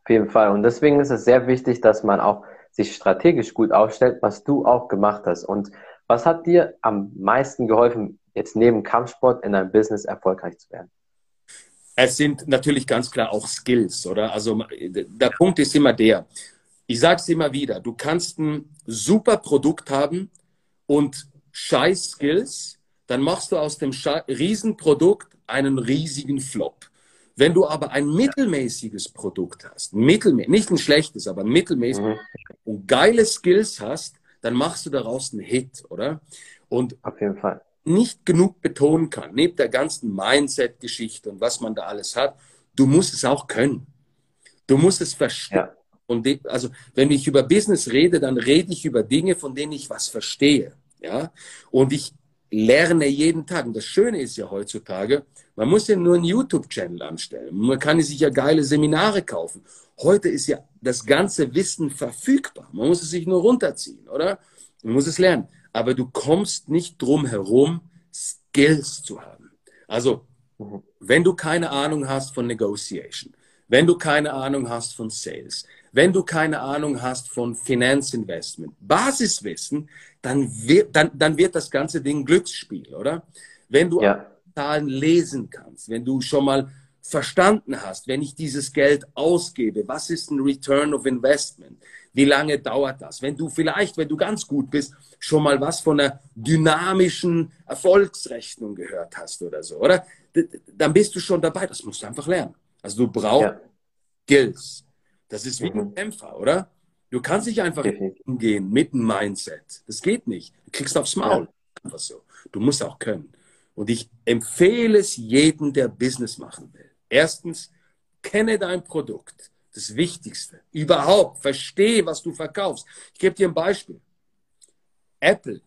auf jeden Fall. Und deswegen ist es sehr wichtig, dass man auch sich strategisch gut aufstellt, was du auch gemacht hast. Und was hat dir am meisten geholfen, jetzt neben Kampfsport in deinem Business erfolgreich zu werden? Es sind natürlich ganz klar auch Skills, oder? Also der Punkt ist immer der, ich sage es immer wieder, du kannst ein super Produkt haben und scheiß Skills, dann machst du aus dem Riesenprodukt einen riesigen Flop. Wenn du aber ein mittelmäßiges Produkt hast, mittelmä nicht ein schlechtes, aber ein mittelmäßiges, mhm. und geile Skills hast, dann machst du daraus einen Hit, oder? Und auf jeden Fall. Nicht genug betonen kann, neben der ganzen Mindset-Geschichte und was man da alles hat, du musst es auch können. Du musst es verstehen. Ja. Und also, wenn ich über Business rede, dann rede ich über Dinge, von denen ich was verstehe. Ja? Und ich lerne jeden Tag. Und das Schöne ist ja heutzutage, man muss ja nur einen YouTube-Channel anstellen. Man kann sich ja geile Seminare kaufen. Heute ist ja das ganze Wissen verfügbar. Man muss es sich nur runterziehen, oder? Man muss es lernen. Aber du kommst nicht drum herum, Skills zu haben. Also, wenn du keine Ahnung hast von Negotiation, wenn du keine Ahnung hast von Sales, wenn du keine Ahnung hast von Finanzinvestment, Basiswissen, dann wird, dann, dann wird das ganze Ding Glücksspiel, oder? Wenn du ja. Zahlen lesen kannst, wenn du schon mal verstanden hast, wenn ich dieses Geld ausgebe, was ist ein Return of Investment? Wie lange dauert das? Wenn du vielleicht, wenn du ganz gut bist, schon mal was von einer dynamischen Erfolgsrechnung gehört hast oder so, oder? Dann bist du schon dabei. Das musst du einfach lernen. Also du brauchst ja. Skills. Das ist wie mhm. ein Kämpfer, oder? Du kannst nicht einfach umgehen mit einem Mindset. Das geht nicht. Du kriegst aufs Maul. Einfach so. Du musst auch können. Und ich empfehle es jedem, der Business machen will. Erstens, kenne dein Produkt. Das Wichtigste. Überhaupt, verstehe, was du verkaufst. Ich gebe dir ein Beispiel. Apple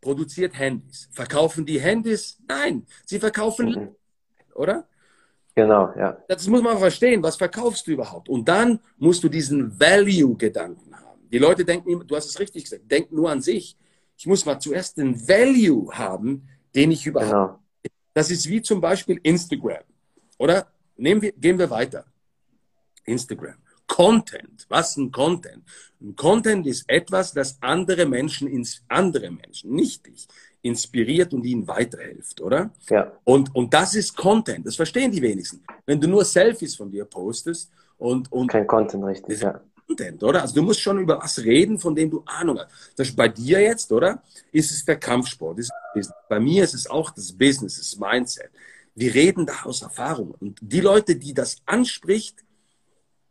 produziert Handys. Verkaufen die Handys? Nein, sie verkaufen, mhm. oder? Genau, ja. Das muss man verstehen. Was verkaufst du überhaupt? Und dann musst du diesen Value-Gedanken haben. Die Leute denken, du hast es richtig gesagt, denken nur an sich. Ich muss mal zuerst den Value haben, den ich überhaupt. Genau. Das ist wie zum Beispiel Instagram. Oder? Nehmen wir, gehen wir weiter. Instagram. Content. Was ist ein Content? Ein Content ist etwas, das andere Menschen ins andere Menschen, nicht dich, inspiriert und ihnen weiterhilft, oder? Ja. Und, und das ist Content. Das verstehen die wenigsten. Wenn du nur Selfies von dir postest und, und kein Content richtig, ja. Content, oder? Also du musst schon über was reden, von dem du Ahnung hast. Das bei dir jetzt, oder? Ist es der Kampfsport? Ist bei mir ist es auch das Business, das Mindset. Wir reden da aus Erfahrung. Und die Leute, die das anspricht,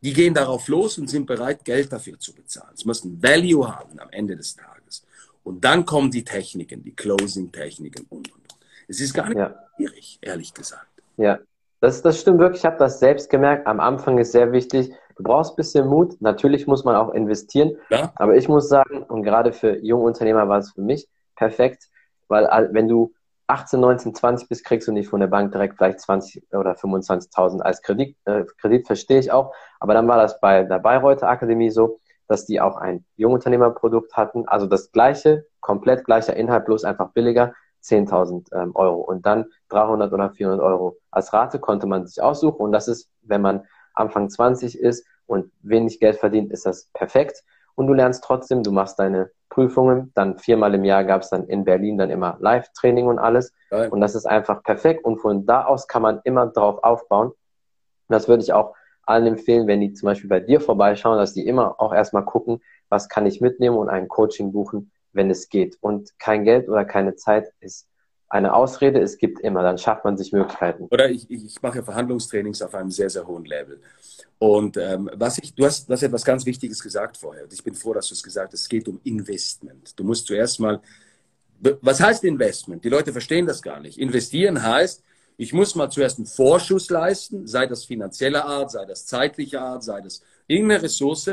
die gehen darauf los und sind bereit, Geld dafür zu bezahlen. Es muss ein Value haben am Ende des Tages. Und dann kommen die Techniken, die Closing-Techniken und, und, und. Es ist gar nicht ja. schwierig, ehrlich gesagt. Ja, das, das stimmt wirklich. Ich habe das selbst gemerkt. Am Anfang ist sehr wichtig, du brauchst ein bisschen Mut. Natürlich muss man auch investieren. Ja. Aber ich muss sagen, und gerade für junge Unternehmer war es für mich perfekt, weil wenn du 18, 19, 20 bist, kriegst du nicht von der Bank direkt vielleicht 20 oder 25.000 als Kredit. Äh, Kredit verstehe ich auch. Aber dann war das bei der Bayreuther Akademie so, dass die auch ein Jungunternehmerprodukt hatten. Also das gleiche, komplett gleicher Inhalt, bloß einfach billiger, 10.000 ähm, Euro. Und dann 300 oder 400 Euro als Rate konnte man sich aussuchen. Und das ist, wenn man Anfang 20 ist und wenig Geld verdient, ist das perfekt. Und du lernst trotzdem, du machst deine Prüfungen. Dann viermal im Jahr gab es dann in Berlin dann immer Live-Training und alles. Geil. Und das ist einfach perfekt. Und von da aus kann man immer drauf aufbauen. Und das würde ich auch allen empfehlen, wenn die zum Beispiel bei dir vorbeischauen, dass die immer auch erstmal gucken, was kann ich mitnehmen und ein Coaching buchen, wenn es geht. Und kein Geld oder keine Zeit ist eine Ausrede, es gibt immer, dann schafft man sich Möglichkeiten. Oder ich, ich mache Verhandlungstrainings auf einem sehr, sehr hohen Level. Und ähm, was ich, du hast, hast etwas ganz Wichtiges gesagt vorher. Und ich bin froh, dass du es gesagt hast. Es geht um Investment. Du musst zuerst mal, was heißt Investment? Die Leute verstehen das gar nicht. Investieren heißt, ich muss mal zuerst einen Vorschuss leisten, sei das finanzielle Art, sei das zeitliche Art, sei das irgendeine Ressource,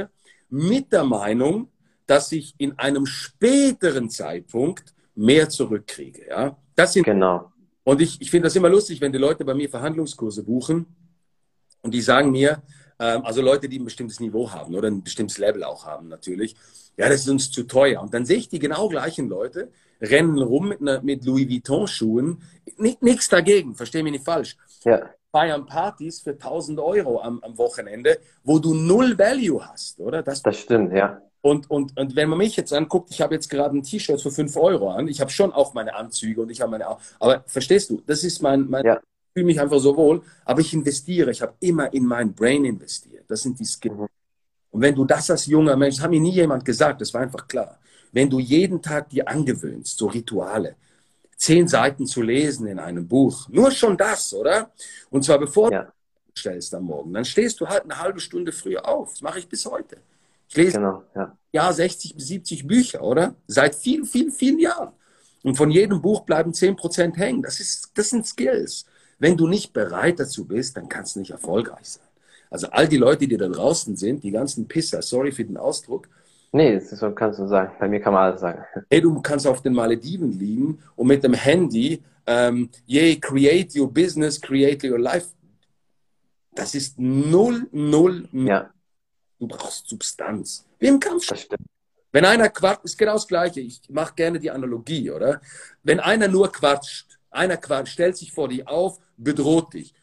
mit der Meinung, dass ich in einem späteren Zeitpunkt mehr zurückkriege. Ja? Das sind, genau. Und ich, ich finde das immer lustig, wenn die Leute bei mir Verhandlungskurse buchen und die sagen mir, ähm, also Leute, die ein bestimmtes Niveau haben oder ein bestimmtes Level auch haben natürlich. Ja, das ist uns zu teuer. Und dann sehe ich die genau gleichen Leute, rennen rum mit, einer, mit Louis Vuitton-Schuhen. Nichts dagegen, verstehe mich nicht falsch. Ja. Feiern Partys für 1000 Euro am, am Wochenende, wo du null Value hast, oder? Das, das stimmt, ja. Und, und, und wenn man mich jetzt anguckt, ich habe jetzt gerade ein T-Shirt für 5 Euro an. Ich habe schon auch meine Anzüge und ich habe meine. Aber verstehst du, das ist mein, mein ja fühle mich einfach so wohl, aber ich investiere. Ich habe immer in mein Brain investiert. Das sind die Skills. Mhm. Und wenn du das als junger Mensch, das hat mir nie jemand gesagt, das war einfach klar. Wenn du jeden Tag dir angewöhnst, so Rituale, zehn Seiten zu lesen in einem Buch, nur schon das, oder? Und zwar bevor ja. du stellst am Morgen, dann stehst du halt eine halbe Stunde früher auf. Das mache ich bis heute. Ich lese genau, ja. ja 60 bis 70 Bücher, oder? Seit vielen, vielen, vielen Jahren. Und von jedem Buch bleiben 10% hängen. Das, ist, das sind Skills. Wenn du nicht bereit dazu bist, dann kannst du nicht erfolgreich sein. Also all die Leute, die da draußen sind, die ganzen Pisser, sorry für den Ausdruck. Nee, so kannst du sagen. Bei mir kann man alles sagen. [LAUGHS] Hey, du kannst auf den Malediven liegen und mit dem Handy, ähm, yeah, create your business, create your life. Das ist null, null, null. Ja. Du brauchst Substanz. Wie im Kampfsport. Wenn einer quatscht, ist genau das Gleiche. Ich mache gerne die Analogie, oder? Wenn einer nur quatscht, einer quatscht, stellt sich vor dich auf, bedroht dich.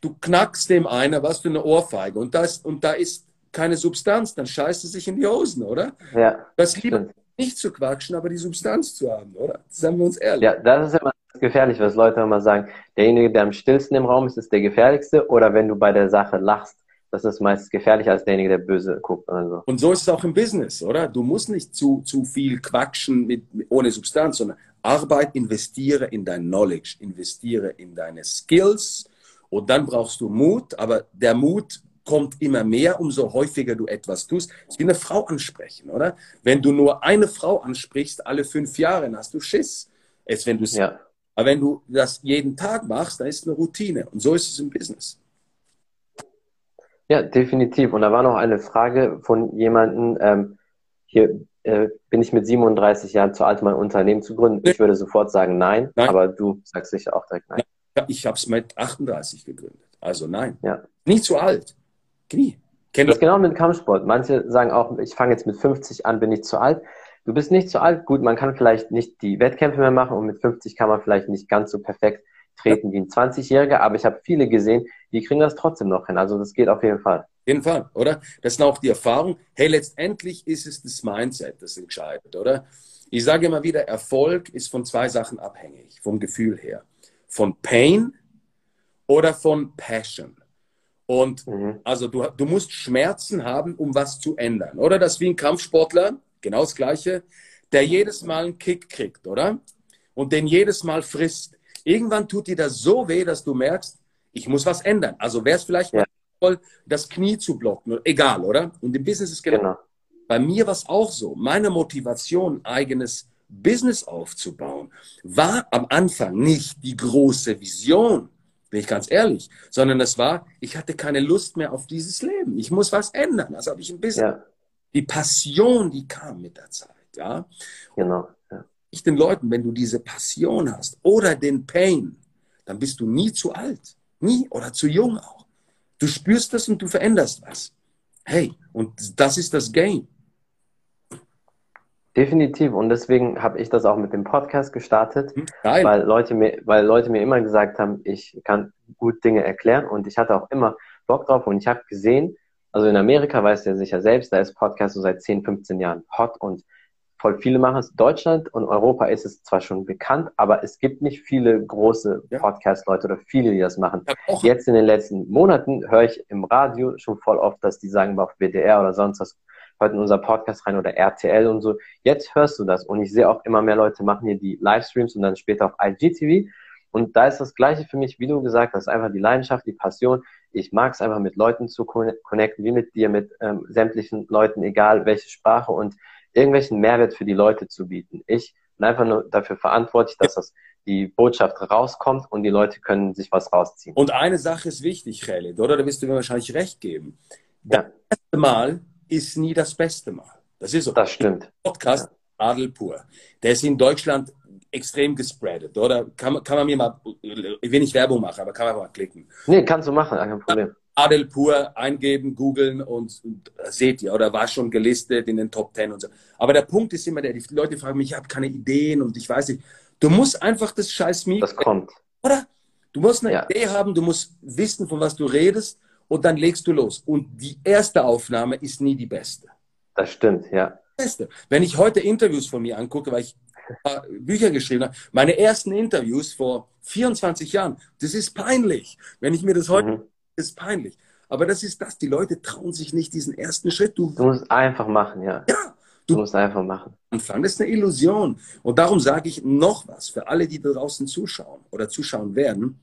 Du knackst dem einer, was für eine Ohrfeige. Und, das, und da ist keine Substanz, dann scheißt es sich in die Hosen, oder? Ja. Das lieber nicht zu quatschen, aber die Substanz zu haben, oder? Sagen wir uns ehrlich. Ja, das ist immer gefährlich, was Leute immer sagen. Derjenige, der am stillsten im Raum ist, ist der gefährlichste. Oder wenn du bei der Sache lachst, das ist meist gefährlicher als derjenige, der böse guckt oder so. Und so ist es auch im Business, oder? Du musst nicht zu, zu viel quatschen mit, ohne Substanz, sondern Arbeit, investiere in dein Knowledge, investiere in deine Skills und dann brauchst du Mut, aber der Mut kommt immer mehr, umso häufiger du etwas tust. Es ist wie eine Frau ansprechen, oder? Wenn du nur eine Frau ansprichst, alle fünf Jahre, dann hast du Schiss. Jetzt, wenn du ja. Aber wenn du das jeden Tag machst, dann ist es eine Routine. Und so ist es im Business. Ja, definitiv. Und da war noch eine Frage von jemandem, ähm, hier äh, bin ich mit 37 Jahren zu alt, mein Unternehmen zu gründen. Ich würde sofort sagen nein, nein. aber du sagst sicher auch direkt nein. Ja, ich habe es mit 38 gegründet. Also nein. Ja. Nicht zu alt. Knie. Kennt das ist genau mit Kampfsport. Manche sagen auch, ich fange jetzt mit 50 an, bin ich zu alt. Du bist nicht zu alt. Gut, man kann vielleicht nicht die Wettkämpfe mehr machen und mit 50 kann man vielleicht nicht ganz so perfekt treten wie ein 20-Jähriger, aber ich habe viele gesehen, die kriegen das trotzdem noch hin. Also das geht auf jeden Fall. Auf jeden Fall, oder? Das ist auch die Erfahrung. Hey, letztendlich ist es das Mindset, das entscheidet, oder? Ich sage immer wieder, Erfolg ist von zwei Sachen abhängig, vom Gefühl her. Von Pain oder von Passion. Und mhm. also du, du musst Schmerzen haben, um was zu ändern, oder? Das ist wie ein Kampfsportler, genau das Gleiche, der jedes Mal einen Kick kriegt, oder? Und den jedes Mal frisst. Irgendwann tut dir das so weh, dass du merkst, ich muss was ändern. Also wäre es vielleicht ja. mal toll, das Knie zu blocken. Egal, oder? Und im Business ist genau. genau. Bei mir war es auch so. Meine Motivation, eigenes Business aufzubauen, war am Anfang nicht die große Vision, bin ich ganz ehrlich, sondern es war, ich hatte keine Lust mehr auf dieses Leben. Ich muss was ändern. Also habe ich ein Business. Ja. Die Passion, die kam mit der Zeit. Ja. Genau ich den Leuten, wenn du diese Passion hast oder den Pain, dann bist du nie zu alt. Nie oder zu jung auch. Du spürst das und du veränderst was. Hey, und das ist das Game. Definitiv. Und deswegen habe ich das auch mit dem Podcast gestartet, hm, Geil. weil Leute mir, weil Leute mir immer gesagt haben, ich kann gut Dinge erklären und ich hatte auch immer Bock drauf und ich habe gesehen, also in Amerika weißt du ja sicher selbst, da ist Podcast so seit 10, 15 Jahren hot und voll viele machen es. Deutschland und Europa ist es zwar schon bekannt, aber es gibt nicht viele große ja. Podcast-Leute oder viele, die das machen. Ja, Jetzt in den letzten Monaten höre ich im Radio schon voll oft, dass die sagen, auf WDR oder sonst was, hört in unser Podcast rein oder RTL und so. Jetzt hörst du das und ich sehe auch immer mehr Leute machen hier die Livestreams und dann später auf IGTV. Und da ist das Gleiche für mich, wie du gesagt hast, einfach die Leidenschaft, die Passion. Ich mag es einfach mit Leuten zu connecten, wie mit dir, mit ähm, sämtlichen Leuten, egal welche Sprache. Und irgendwelchen Mehrwert für die Leute zu bieten. Ich bin einfach nur dafür verantwortlich, dass das die Botschaft rauskommt und die Leute können sich was rausziehen. Und eine Sache ist wichtig, Khaled, oder? Da wirst du mir wahrscheinlich recht geben. Das ja. erste Mal ist nie das beste Mal. Das ist so. Das stimmt. Podcast ja. Adel pur. Der ist in Deutschland extrem gespreadet, oder? Kann, kann man mir mal, ich will nicht Werbung machen, aber kann man mal klicken. Nee, kannst du machen, kein Problem. Adel pur eingeben, googeln und, und seht ihr, oder war schon gelistet in den Top Ten und so. Aber der Punkt ist immer der, die Leute fragen mich, ich habe keine Ideen und ich weiß nicht. Du musst einfach das scheiß Mikro. Das kommt. Oder? Du musst eine ja. Idee haben, du musst wissen, von was du redest und dann legst du los. Und die erste Aufnahme ist nie die beste. Das stimmt, ja. Beste. Wenn ich heute Interviews von mir angucke, weil ich Bücher geschrieben habe, meine ersten Interviews vor 24 Jahren, das ist peinlich. Wenn ich mir das heute mhm ist peinlich. Aber das ist das. Die Leute trauen sich nicht diesen ersten Schritt. Du, du musst einfach machen, ja. Ja. Du, du musst einfach machen. Anfangen. Das ist eine Illusion. Und darum sage ich noch was für alle, die da draußen zuschauen oder zuschauen werden.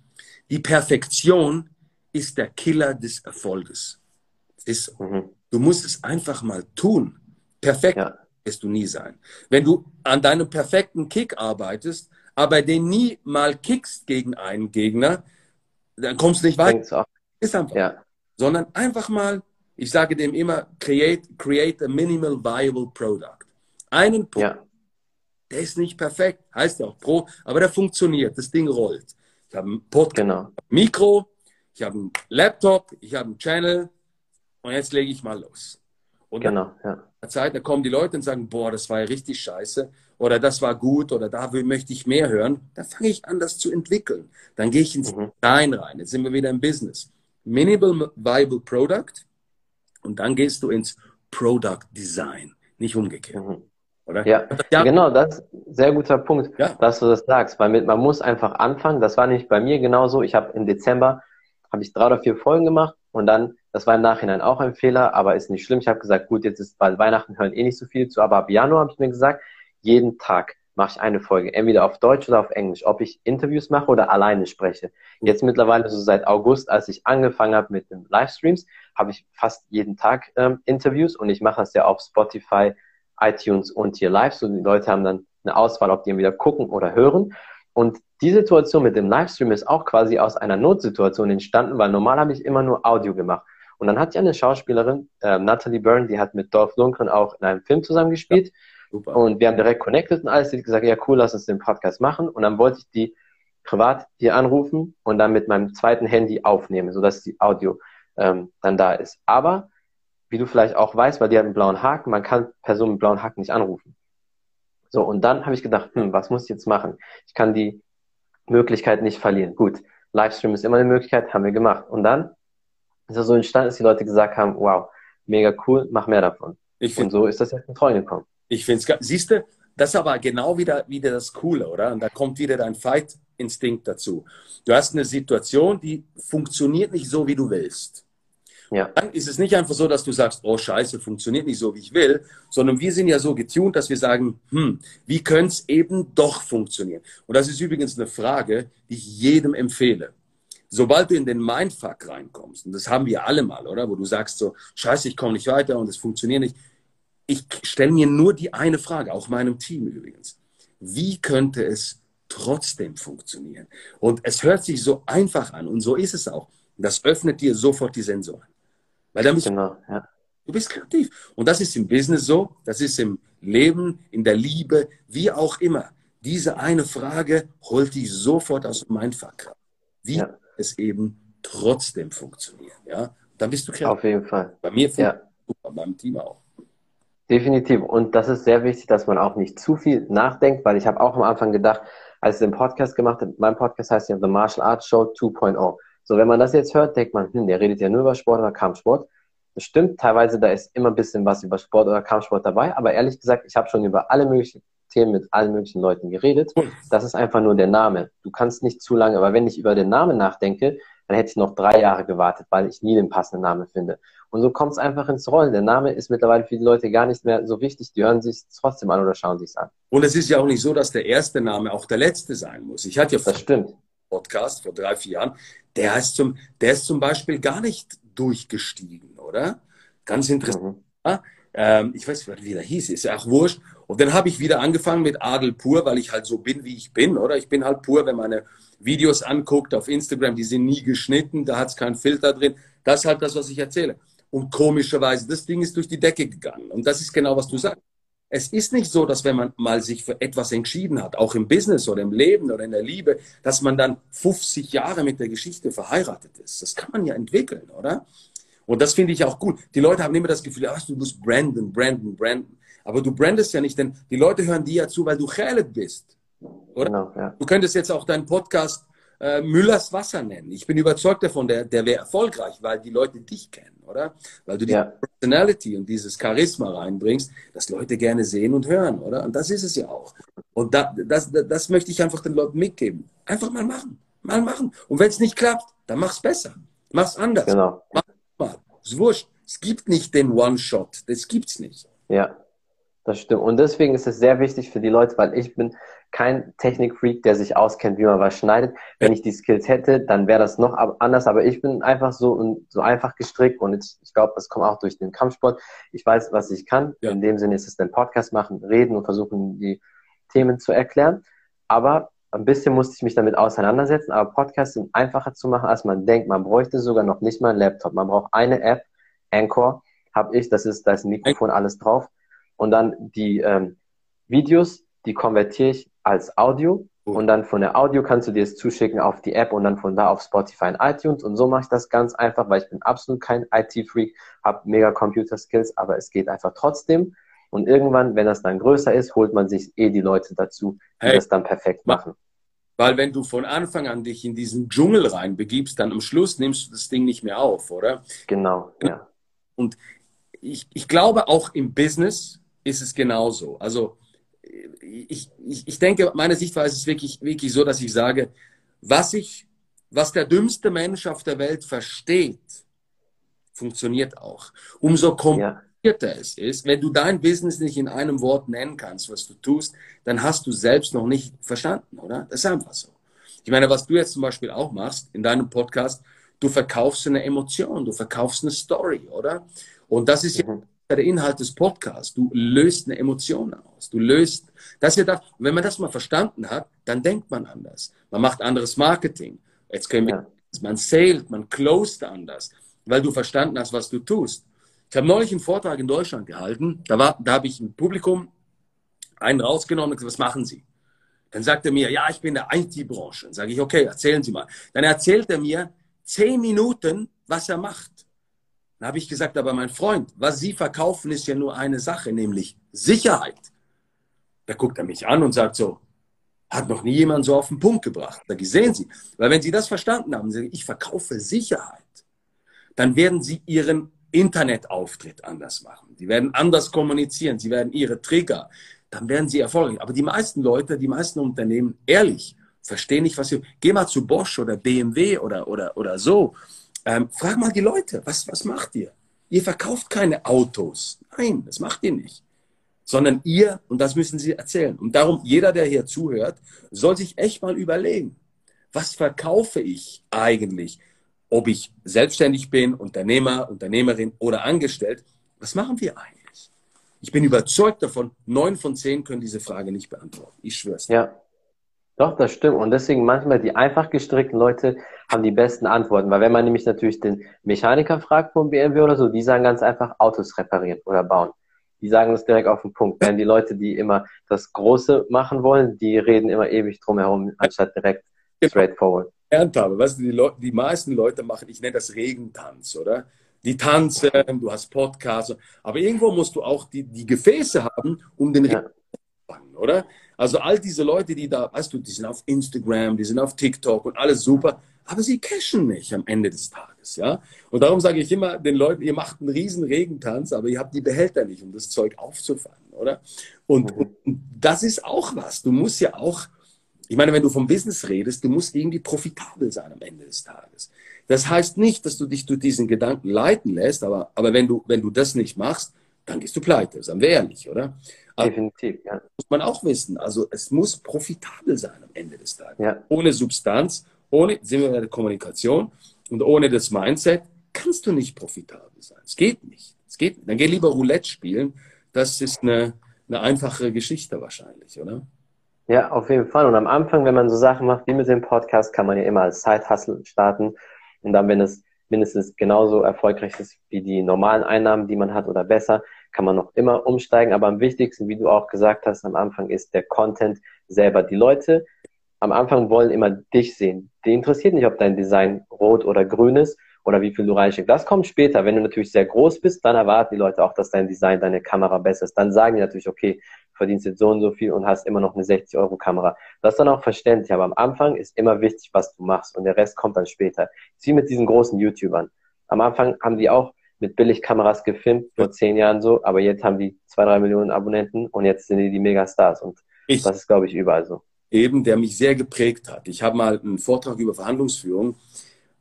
Die Perfektion ist der Killer des Erfolges. Ist, mhm. Du musst es einfach mal tun. Perfekt ja. wirst du nie sein. Wenn du an deinem perfekten Kick arbeitest, aber den nie mal kickst gegen einen Gegner, dann kommst du nicht weiter. Ist einfach. Ja. Sondern einfach mal, ich sage dem immer, create, create a minimal viable product. Einen Punkt. Ja. Der ist nicht perfekt, heißt ja auch Pro, aber der funktioniert, das Ding rollt. Ich habe ein Podcast, genau. Mikro, ich habe einen Laptop, ich habe einen Channel und jetzt lege ich mal los. Und genau, ja. der Zeit, da kommen die Leute und sagen, boah, das war ja richtig scheiße oder das war gut oder da möchte ich mehr hören. Dann fange ich an, das zu entwickeln. Dann gehe ich ins mhm. Design rein. Jetzt sind wir wieder im Business. Minimal Viable Product und dann gehst du ins Product Design, nicht umgekehrt. Mhm. Oder? Ja, ja, genau, das ist ein sehr guter Punkt, ja. dass du das sagst, weil man muss einfach anfangen. Das war nicht bei mir genauso. Ich habe im Dezember habe ich drei oder vier Folgen gemacht und dann, das war im Nachhinein auch ein Fehler, aber ist nicht schlimm. Ich habe gesagt, gut, jetzt ist bald Weihnachten, hören eh nicht so viel zu, aber ab Januar habe ich mir gesagt, jeden Tag mache ich eine Folge, entweder auf Deutsch oder auf Englisch, ob ich Interviews mache oder alleine spreche. Jetzt mittlerweile, so seit August, als ich angefangen habe mit den Livestreams, habe ich fast jeden Tag ähm, Interviews und ich mache das ja auf Spotify, iTunes und hier live. So die Leute haben dann eine Auswahl, ob die entweder gucken oder hören. Und die Situation mit dem Livestream ist auch quasi aus einer Notsituation entstanden, weil normal habe ich immer nur Audio gemacht. Und dann hat ja eine Schauspielerin, äh, Natalie Byrne, die hat mit Dolph Lundgren auch in einem Film zusammengespielt. Ja, super. Und wir haben direkt connected und alles. Die hat gesagt, ja cool, lass uns den Podcast machen. Und dann wollte ich die privat hier anrufen und dann mit meinem zweiten Handy aufnehmen, sodass die Audio ähm, dann da ist. Aber wie du vielleicht auch weißt, weil die hat einen blauen Haken, man kann Personen mit blauen Haken nicht anrufen. So, und dann habe ich gedacht, hm, was muss ich jetzt machen? Ich kann die Möglichkeit nicht verlieren. Gut, Livestream ist immer eine Möglichkeit, haben wir gemacht. Und dann ist es so entstanden, dass die Leute gesagt haben, wow, mega cool, mach mehr davon. Ich und so ist das jetzt in Treuen gekommen. Ich finde es, siehst du, das ist aber genau wieder, wieder das Coole, oder? Und da kommt wieder dein Fight-Instinkt dazu. Du hast eine Situation, die funktioniert nicht so, wie du willst. Ja. Dann ist es nicht einfach so, dass du sagst, oh Scheiße, funktioniert nicht so, wie ich will, sondern wir sind ja so getuned, dass wir sagen, hm, wie könnte es eben doch funktionieren? Und das ist übrigens eine Frage, die ich jedem empfehle. Sobald du in den Mindfuck reinkommst, und das haben wir alle mal, oder? Wo du sagst so, Scheiße, ich komme nicht weiter und es funktioniert nicht. Ich stelle mir nur die eine Frage, auch meinem Team übrigens. Wie könnte es trotzdem funktionieren? Und es hört sich so einfach an und so ist es auch. Das öffnet dir sofort die Sensoren. Weil dann bist genau, ja. du bist kreativ. Und das ist im Business so, das ist im Leben, in der Liebe, wie auch immer. Diese eine Frage holt dich sofort aus dem Mindfuck. Wie ja. es eben trotzdem funktioniert. Ja? Dann bist du kreativ. Auf jeden Fall. Bei mir ja. bei meinem Team auch. Definitiv. Und das ist sehr wichtig, dass man auch nicht zu viel nachdenkt, weil ich habe auch am Anfang gedacht, als ich den Podcast gemacht habe, mein Podcast heißt ja The Martial Arts Show 2.0. So, wenn man das jetzt hört, denkt man, hm, der redet ja nur über Sport oder Kampfsport. Das stimmt, teilweise da ist immer ein bisschen was über Sport oder Kampfsport dabei, aber ehrlich gesagt, ich habe schon über alle möglichen Themen mit allen möglichen Leuten geredet. Das ist einfach nur der Name. Du kannst nicht zu lange, aber wenn ich über den Namen nachdenke, dann hätte ich noch drei Jahre gewartet, weil ich nie den passenden Namen finde. Und so kommt es einfach ins Rollen. Der Name ist mittlerweile für die Leute gar nicht mehr so wichtig. Die hören sich trotzdem an oder schauen sich an. Und es ist ja auch nicht so, dass der erste Name auch der letzte sein muss. Ich hatte ja das stimmt. Podcast vor drei, vier Jahren, der ist zum, der ist zum Beispiel gar nicht durchgestiegen, oder? Ganz interessant. Mhm. Ähm, ich weiß nicht, wie der hieß, ist ja auch wurscht. Und dann habe ich wieder angefangen mit Adel pur, weil ich halt so bin, wie ich bin, oder? Ich bin halt pur, wenn meine Videos anguckt auf Instagram, die sind nie geschnitten, da hat es keinen Filter drin. Das ist halt das, was ich erzähle. Und komischerweise, das Ding ist durch die Decke gegangen. Und das ist genau, was du sagst. Es ist nicht so, dass wenn man mal sich für etwas entschieden hat, auch im Business oder im Leben oder in der Liebe, dass man dann 50 Jahre mit der Geschichte verheiratet ist. Das kann man ja entwickeln, oder? Und das finde ich auch gut. Die Leute haben immer das Gefühl, ach, du musst branden, branden, branden. Aber du brandest ja nicht, denn die Leute hören dir ja zu, weil du Khaled bist. Oder? Genau, ja. Du könntest jetzt auch deinen Podcast äh, Müllers Wasser nennen. Ich bin überzeugt davon, der, der wäre erfolgreich, weil die Leute dich kennen oder? Weil du die ja. Personality und dieses Charisma reinbringst, das Leute gerne sehen und hören, oder? Und das ist es ja auch. Und da, das, das, das möchte ich einfach den Leuten mitgeben. Einfach mal machen. Mal machen. Und wenn es nicht klappt, dann mach's besser. Mach's anders. Genau. Mach mal. Ist wurscht. Es gibt nicht den One-Shot. Das gibt's nicht. Ja. Das stimmt. Und deswegen ist es sehr wichtig für die Leute, weil ich bin kein Technikfreak, der sich auskennt, wie man was schneidet. Wenn ich die Skills hätte, dann wäre das noch anders. Aber ich bin einfach so so einfach gestrickt und ich, ich glaube, das kommt auch durch den Kampfsport. Ich weiß, was ich kann. Ja. In dem Sinne ist es den Podcast machen, reden und versuchen, die Themen zu erklären. Aber ein bisschen musste ich mich damit auseinandersetzen. Aber Podcasts sind einfacher zu machen, als man denkt. Man bräuchte sogar noch nicht mal einen Laptop. Man braucht eine App, Anchor, habe ich. Das ist, da ist ein Mikrofon, alles drauf. Und dann die ähm, Videos, die konvertiere ich als Audio und dann von der Audio kannst du dir es zuschicken auf die App und dann von da auf Spotify und iTunes. Und so mache ich das ganz einfach, weil ich bin absolut kein IT-Freak, habe mega Computer-Skills, aber es geht einfach trotzdem. Und irgendwann, wenn das dann größer ist, holt man sich eh die Leute dazu, die hey, das dann perfekt machen. Weil wenn du von Anfang an dich in diesen Dschungel reinbegibst, dann am Schluss nimmst du das Ding nicht mehr auf, oder? Genau, ja. Und ich, ich glaube, auch im Business ist es genauso. Also ich, ich, ich denke, meine Sichtweise ist wirklich, wirklich so, dass ich sage, was ich, was der dümmste Mensch auf der Welt versteht, funktioniert auch. Umso komplizierter ja. es ist, wenn du dein Business nicht in einem Wort nennen kannst, was du tust, dann hast du selbst noch nicht verstanden, oder? Das ist einfach so. Ich meine, was du jetzt zum Beispiel auch machst in deinem Podcast, du verkaufst eine Emotion, du verkaufst eine Story, oder? Und das ist mhm der Inhalt des Podcasts. Du löst eine Emotion aus. Du löst, das ja das, wenn man das mal verstanden hat, dann denkt man anders. Man macht anderes Marketing. Jetzt können wir, ja. man sales, man closed anders, weil du verstanden hast, was du tust. Ich habe neulich einen Vortrag in Deutschland gehalten. Da war, da habe ich ein Publikum einen rausgenommen und gesagt, was machen Sie? Dann sagt er mir, ja, ich bin der IT-Branche. Dann sage ich, okay, erzählen Sie mal. Dann erzählt er mir zehn Minuten, was er macht. Dann habe ich gesagt, aber mein Freund, was Sie verkaufen, ist ja nur eine Sache, nämlich Sicherheit. Da guckt er mich an und sagt so, hat noch nie jemand so auf den Punkt gebracht. Da sehen Sie, weil wenn Sie das verstanden haben, sagen, ich verkaufe Sicherheit, dann werden Sie Ihren Internetauftritt anders machen. Sie werden anders kommunizieren, Sie werden Ihre Trigger, dann werden Sie erfolgreich. Aber die meisten Leute, die meisten Unternehmen, ehrlich, verstehen nicht, was Sie, geh mal zu Bosch oder BMW oder, oder, oder so ähm, frag mal die Leute, was, was macht ihr? Ihr verkauft keine Autos. Nein, das macht ihr nicht. Sondern ihr, und das müssen sie erzählen. Und darum, jeder, der hier zuhört, soll sich echt mal überlegen, was verkaufe ich eigentlich? Ob ich selbstständig bin, Unternehmer, Unternehmerin oder angestellt, was machen wir eigentlich? Ich bin überzeugt davon, neun von zehn können diese Frage nicht beantworten. Ich schwör's. Ja, doch, das stimmt. Und deswegen manchmal die einfach gestrickten Leute haben die besten Antworten. Weil wenn man nämlich natürlich den Mechaniker fragt vom BMW oder so, die sagen ganz einfach Autos reparieren oder bauen. Die sagen das direkt auf den Punkt. Während die Leute, die immer das Große machen wollen, die reden immer ewig drumherum, anstatt direkt straightforward. Gelernt habe, weißt du, die, Leute, die meisten Leute machen, ich nenne das Regentanz, oder? Die tanzen, du hast Podcasts, aber irgendwo musst du auch die, die Gefäße haben, um den ja. Regen oder? Also all diese Leute, die da, weißt du, die sind auf Instagram, die sind auf TikTok und alles super, aber sie cashen nicht am Ende des Tages, ja. Und darum sage ich immer den Leuten, ihr macht einen riesen Regentanz, aber ihr habt die Behälter nicht, um das Zeug aufzufangen, oder? Und, mhm. und das ist auch was. Du musst ja auch, ich meine, wenn du vom Business redest, du musst irgendwie profitabel sein am Ende des Tages. Das heißt nicht, dass du dich durch diesen Gedanken leiten lässt, aber, aber wenn, du, wenn du das nicht machst, dann gehst du pleite, sagen wir ehrlich, oder? Definitiv, ja. Muss man auch wissen. Also es muss profitabel sein am Ende des Tages. Ja. Ohne Substanz, ohne, sind wir bei der Kommunikation und ohne das Mindset kannst du nicht profitabel sein. Es geht nicht. Es geht nicht. Dann geh lieber Roulette spielen. Das ist eine, eine einfache Geschichte wahrscheinlich, oder? Ja, auf jeden Fall. Und am Anfang, wenn man so Sachen macht wie mit dem Podcast, kann man ja immer als Side-Hustle starten. Und dann, wenn es mindestens genauso erfolgreich ist wie die normalen Einnahmen, die man hat oder besser, kann man noch immer umsteigen. Aber am wichtigsten, wie du auch gesagt hast am Anfang, ist der Content selber. Die Leute am Anfang wollen immer dich sehen. Die interessiert nicht, ob dein Design rot oder grün ist oder wie viel du reinschickst. Das kommt später. Wenn du natürlich sehr groß bist, dann erwarten die Leute auch, dass dein Design, deine Kamera besser ist. Dann sagen die natürlich, okay, verdienst jetzt so und so viel und hast immer noch eine 60-Euro-Kamera. Das ist dann auch verständlich. Aber am Anfang ist immer wichtig, was du machst und der Rest kommt dann später. Wie mit diesen großen YouTubern. Am Anfang haben die auch mit Billigkameras gefilmt, vor zehn Jahren so, aber jetzt haben die zwei, drei Millionen Abonnenten und jetzt sind die die Megastars und ich, das ist, glaube ich, überall so. Eben, der mich sehr geprägt hat. Ich habe mal einen Vortrag über Verhandlungsführung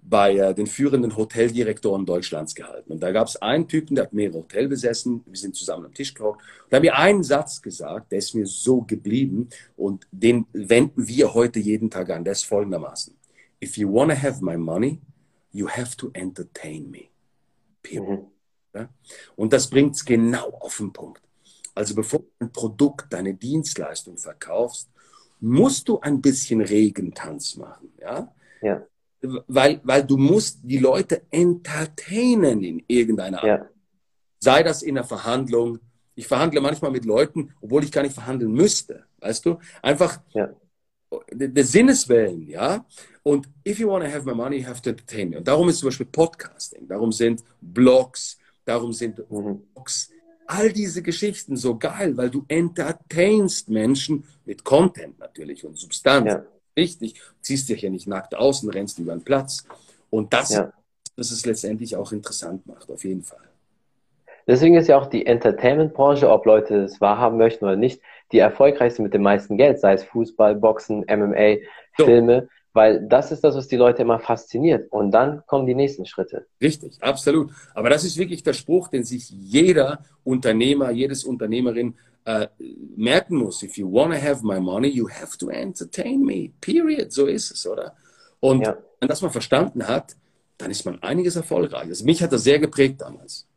bei äh, den führenden Hoteldirektoren Deutschlands gehalten. Und da gab es einen Typen, der hat mehrere Hotel besessen. Wir sind zusammen am Tisch gehockt. Da haben wir einen Satz gesagt, der ist mir so geblieben und den wenden wir heute jeden Tag an. Der ist folgendermaßen. If you want to have my money, you have to entertain me. Mhm. Ja? Und das bringt es genau auf den Punkt. Also bevor du ein Produkt, deine Dienstleistung verkaufst, musst du ein bisschen Regentanz machen. Ja? ja. Weil, weil du musst die Leute entertainen in irgendeiner Art. Ja. Sei das in einer Verhandlung. Ich verhandle manchmal mit Leuten, obwohl ich gar nicht verhandeln müsste. Weißt du? Einfach ja. Der Sinneswellen, ja. Und if you want to have my money, you have to entertain me. Und darum ist zum Beispiel Podcasting, darum sind Blogs, darum sind mhm. Blogs, all diese Geschichten so geil, weil du entertainst Menschen mit Content natürlich und Substanz. Ja. Richtig, ziehst dich ja nicht nackt aus und rennst über den Platz. Und das, ja. das es letztendlich auch interessant macht, auf jeden Fall. Deswegen ist ja auch die Entertainment-Branche, ob Leute es wahrhaben möchten oder nicht, die erfolgreichste mit dem meisten Geld, sei es Fußball, Boxen, MMA, so. Filme. Weil das ist das, was die Leute immer fasziniert. Und dann kommen die nächsten Schritte. Richtig, absolut. Aber das ist wirklich der Spruch, den sich jeder Unternehmer, jedes Unternehmerin äh, merken muss. If you want to have my money, you have to entertain me. Period. So ist es, oder? Und ja. wenn das man verstanden hat, dann ist man einiges erfolgreich. Also mich hat das sehr geprägt damals.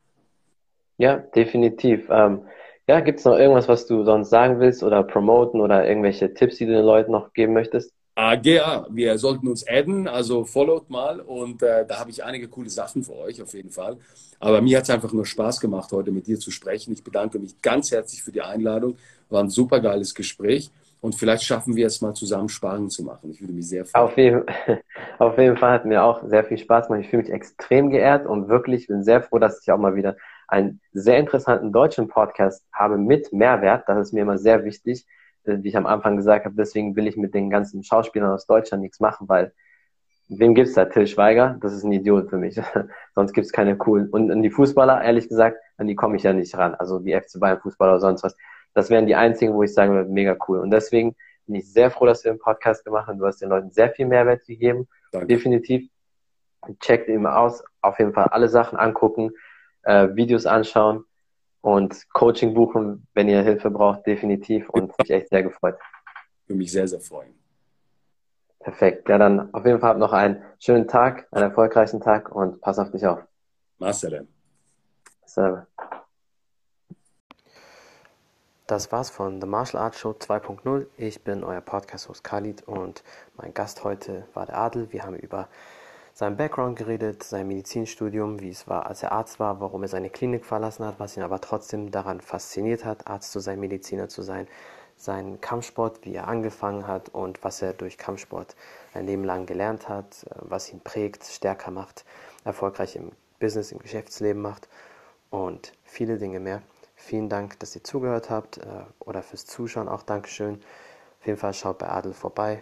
Ja, definitiv. Ähm, ja, gibt es noch irgendwas, was du sonst sagen willst oder promoten oder irgendwelche Tipps, die du den Leuten noch geben möchtest? AGA, wir sollten uns adden, also followt mal und äh, da habe ich einige coole Sachen für euch auf jeden Fall. Aber mir hat es einfach nur Spaß gemacht, heute mit dir zu sprechen. Ich bedanke mich ganz herzlich für die Einladung. War ein super geiles Gespräch und vielleicht schaffen wir es mal zusammen Sparen zu machen. Ich würde mich sehr freuen. Auf jeden, [LAUGHS] auf jeden Fall hat mir auch sehr viel Spaß gemacht. Ich fühle mich extrem geehrt und wirklich bin sehr froh, dass ich auch mal wieder einen sehr interessanten deutschen Podcast habe mit Mehrwert. Das ist mir immer sehr wichtig äh, wie ich am Anfang gesagt habe, deswegen will ich mit den ganzen Schauspielern aus Deutschland nichts machen, weil wem gibt's da? Till Schweiger? Das ist ein Idiot für mich. [LAUGHS] sonst gibt's keine coolen. Und an die Fußballer, ehrlich gesagt, an die komme ich ja nicht ran. Also die FC Bayern Fußballer oder sonst was. Das wären die einzigen, wo ich sagen würde, mega cool. Und deswegen bin ich sehr froh, dass wir den Podcast gemacht haben. Du hast den Leuten sehr viel Mehrwert gegeben. Danke. Definitiv. Checkt immer aus. Auf jeden Fall alle Sachen angucken, äh, Videos anschauen und Coaching buchen, wenn ihr Hilfe braucht, definitiv und mich echt sehr gefreut. Würde mich sehr, sehr freuen. Perfekt. Ja, dann auf jeden Fall noch einen schönen Tag, einen erfolgreichen Tag und pass auf dich auf. Marcel. Selber. Das war's von The Martial Arts Show 2.0. Ich bin euer Podcast-Host Khalid und mein Gast heute war der Adel. Wir haben über seinem Background geredet, sein Medizinstudium, wie es war, als er Arzt war, warum er seine Klinik verlassen hat, was ihn aber trotzdem daran fasziniert hat, Arzt zu sein, Mediziner zu sein, seinen Kampfsport, wie er angefangen hat und was er durch Kampfsport ein Leben lang gelernt hat, äh, was ihn prägt, stärker macht, erfolgreich im Business, im Geschäftsleben macht und viele Dinge mehr. Vielen Dank, dass ihr zugehört habt äh, oder fürs Zuschauen auch Dankeschön. Auf jeden Fall schaut bei Adel vorbei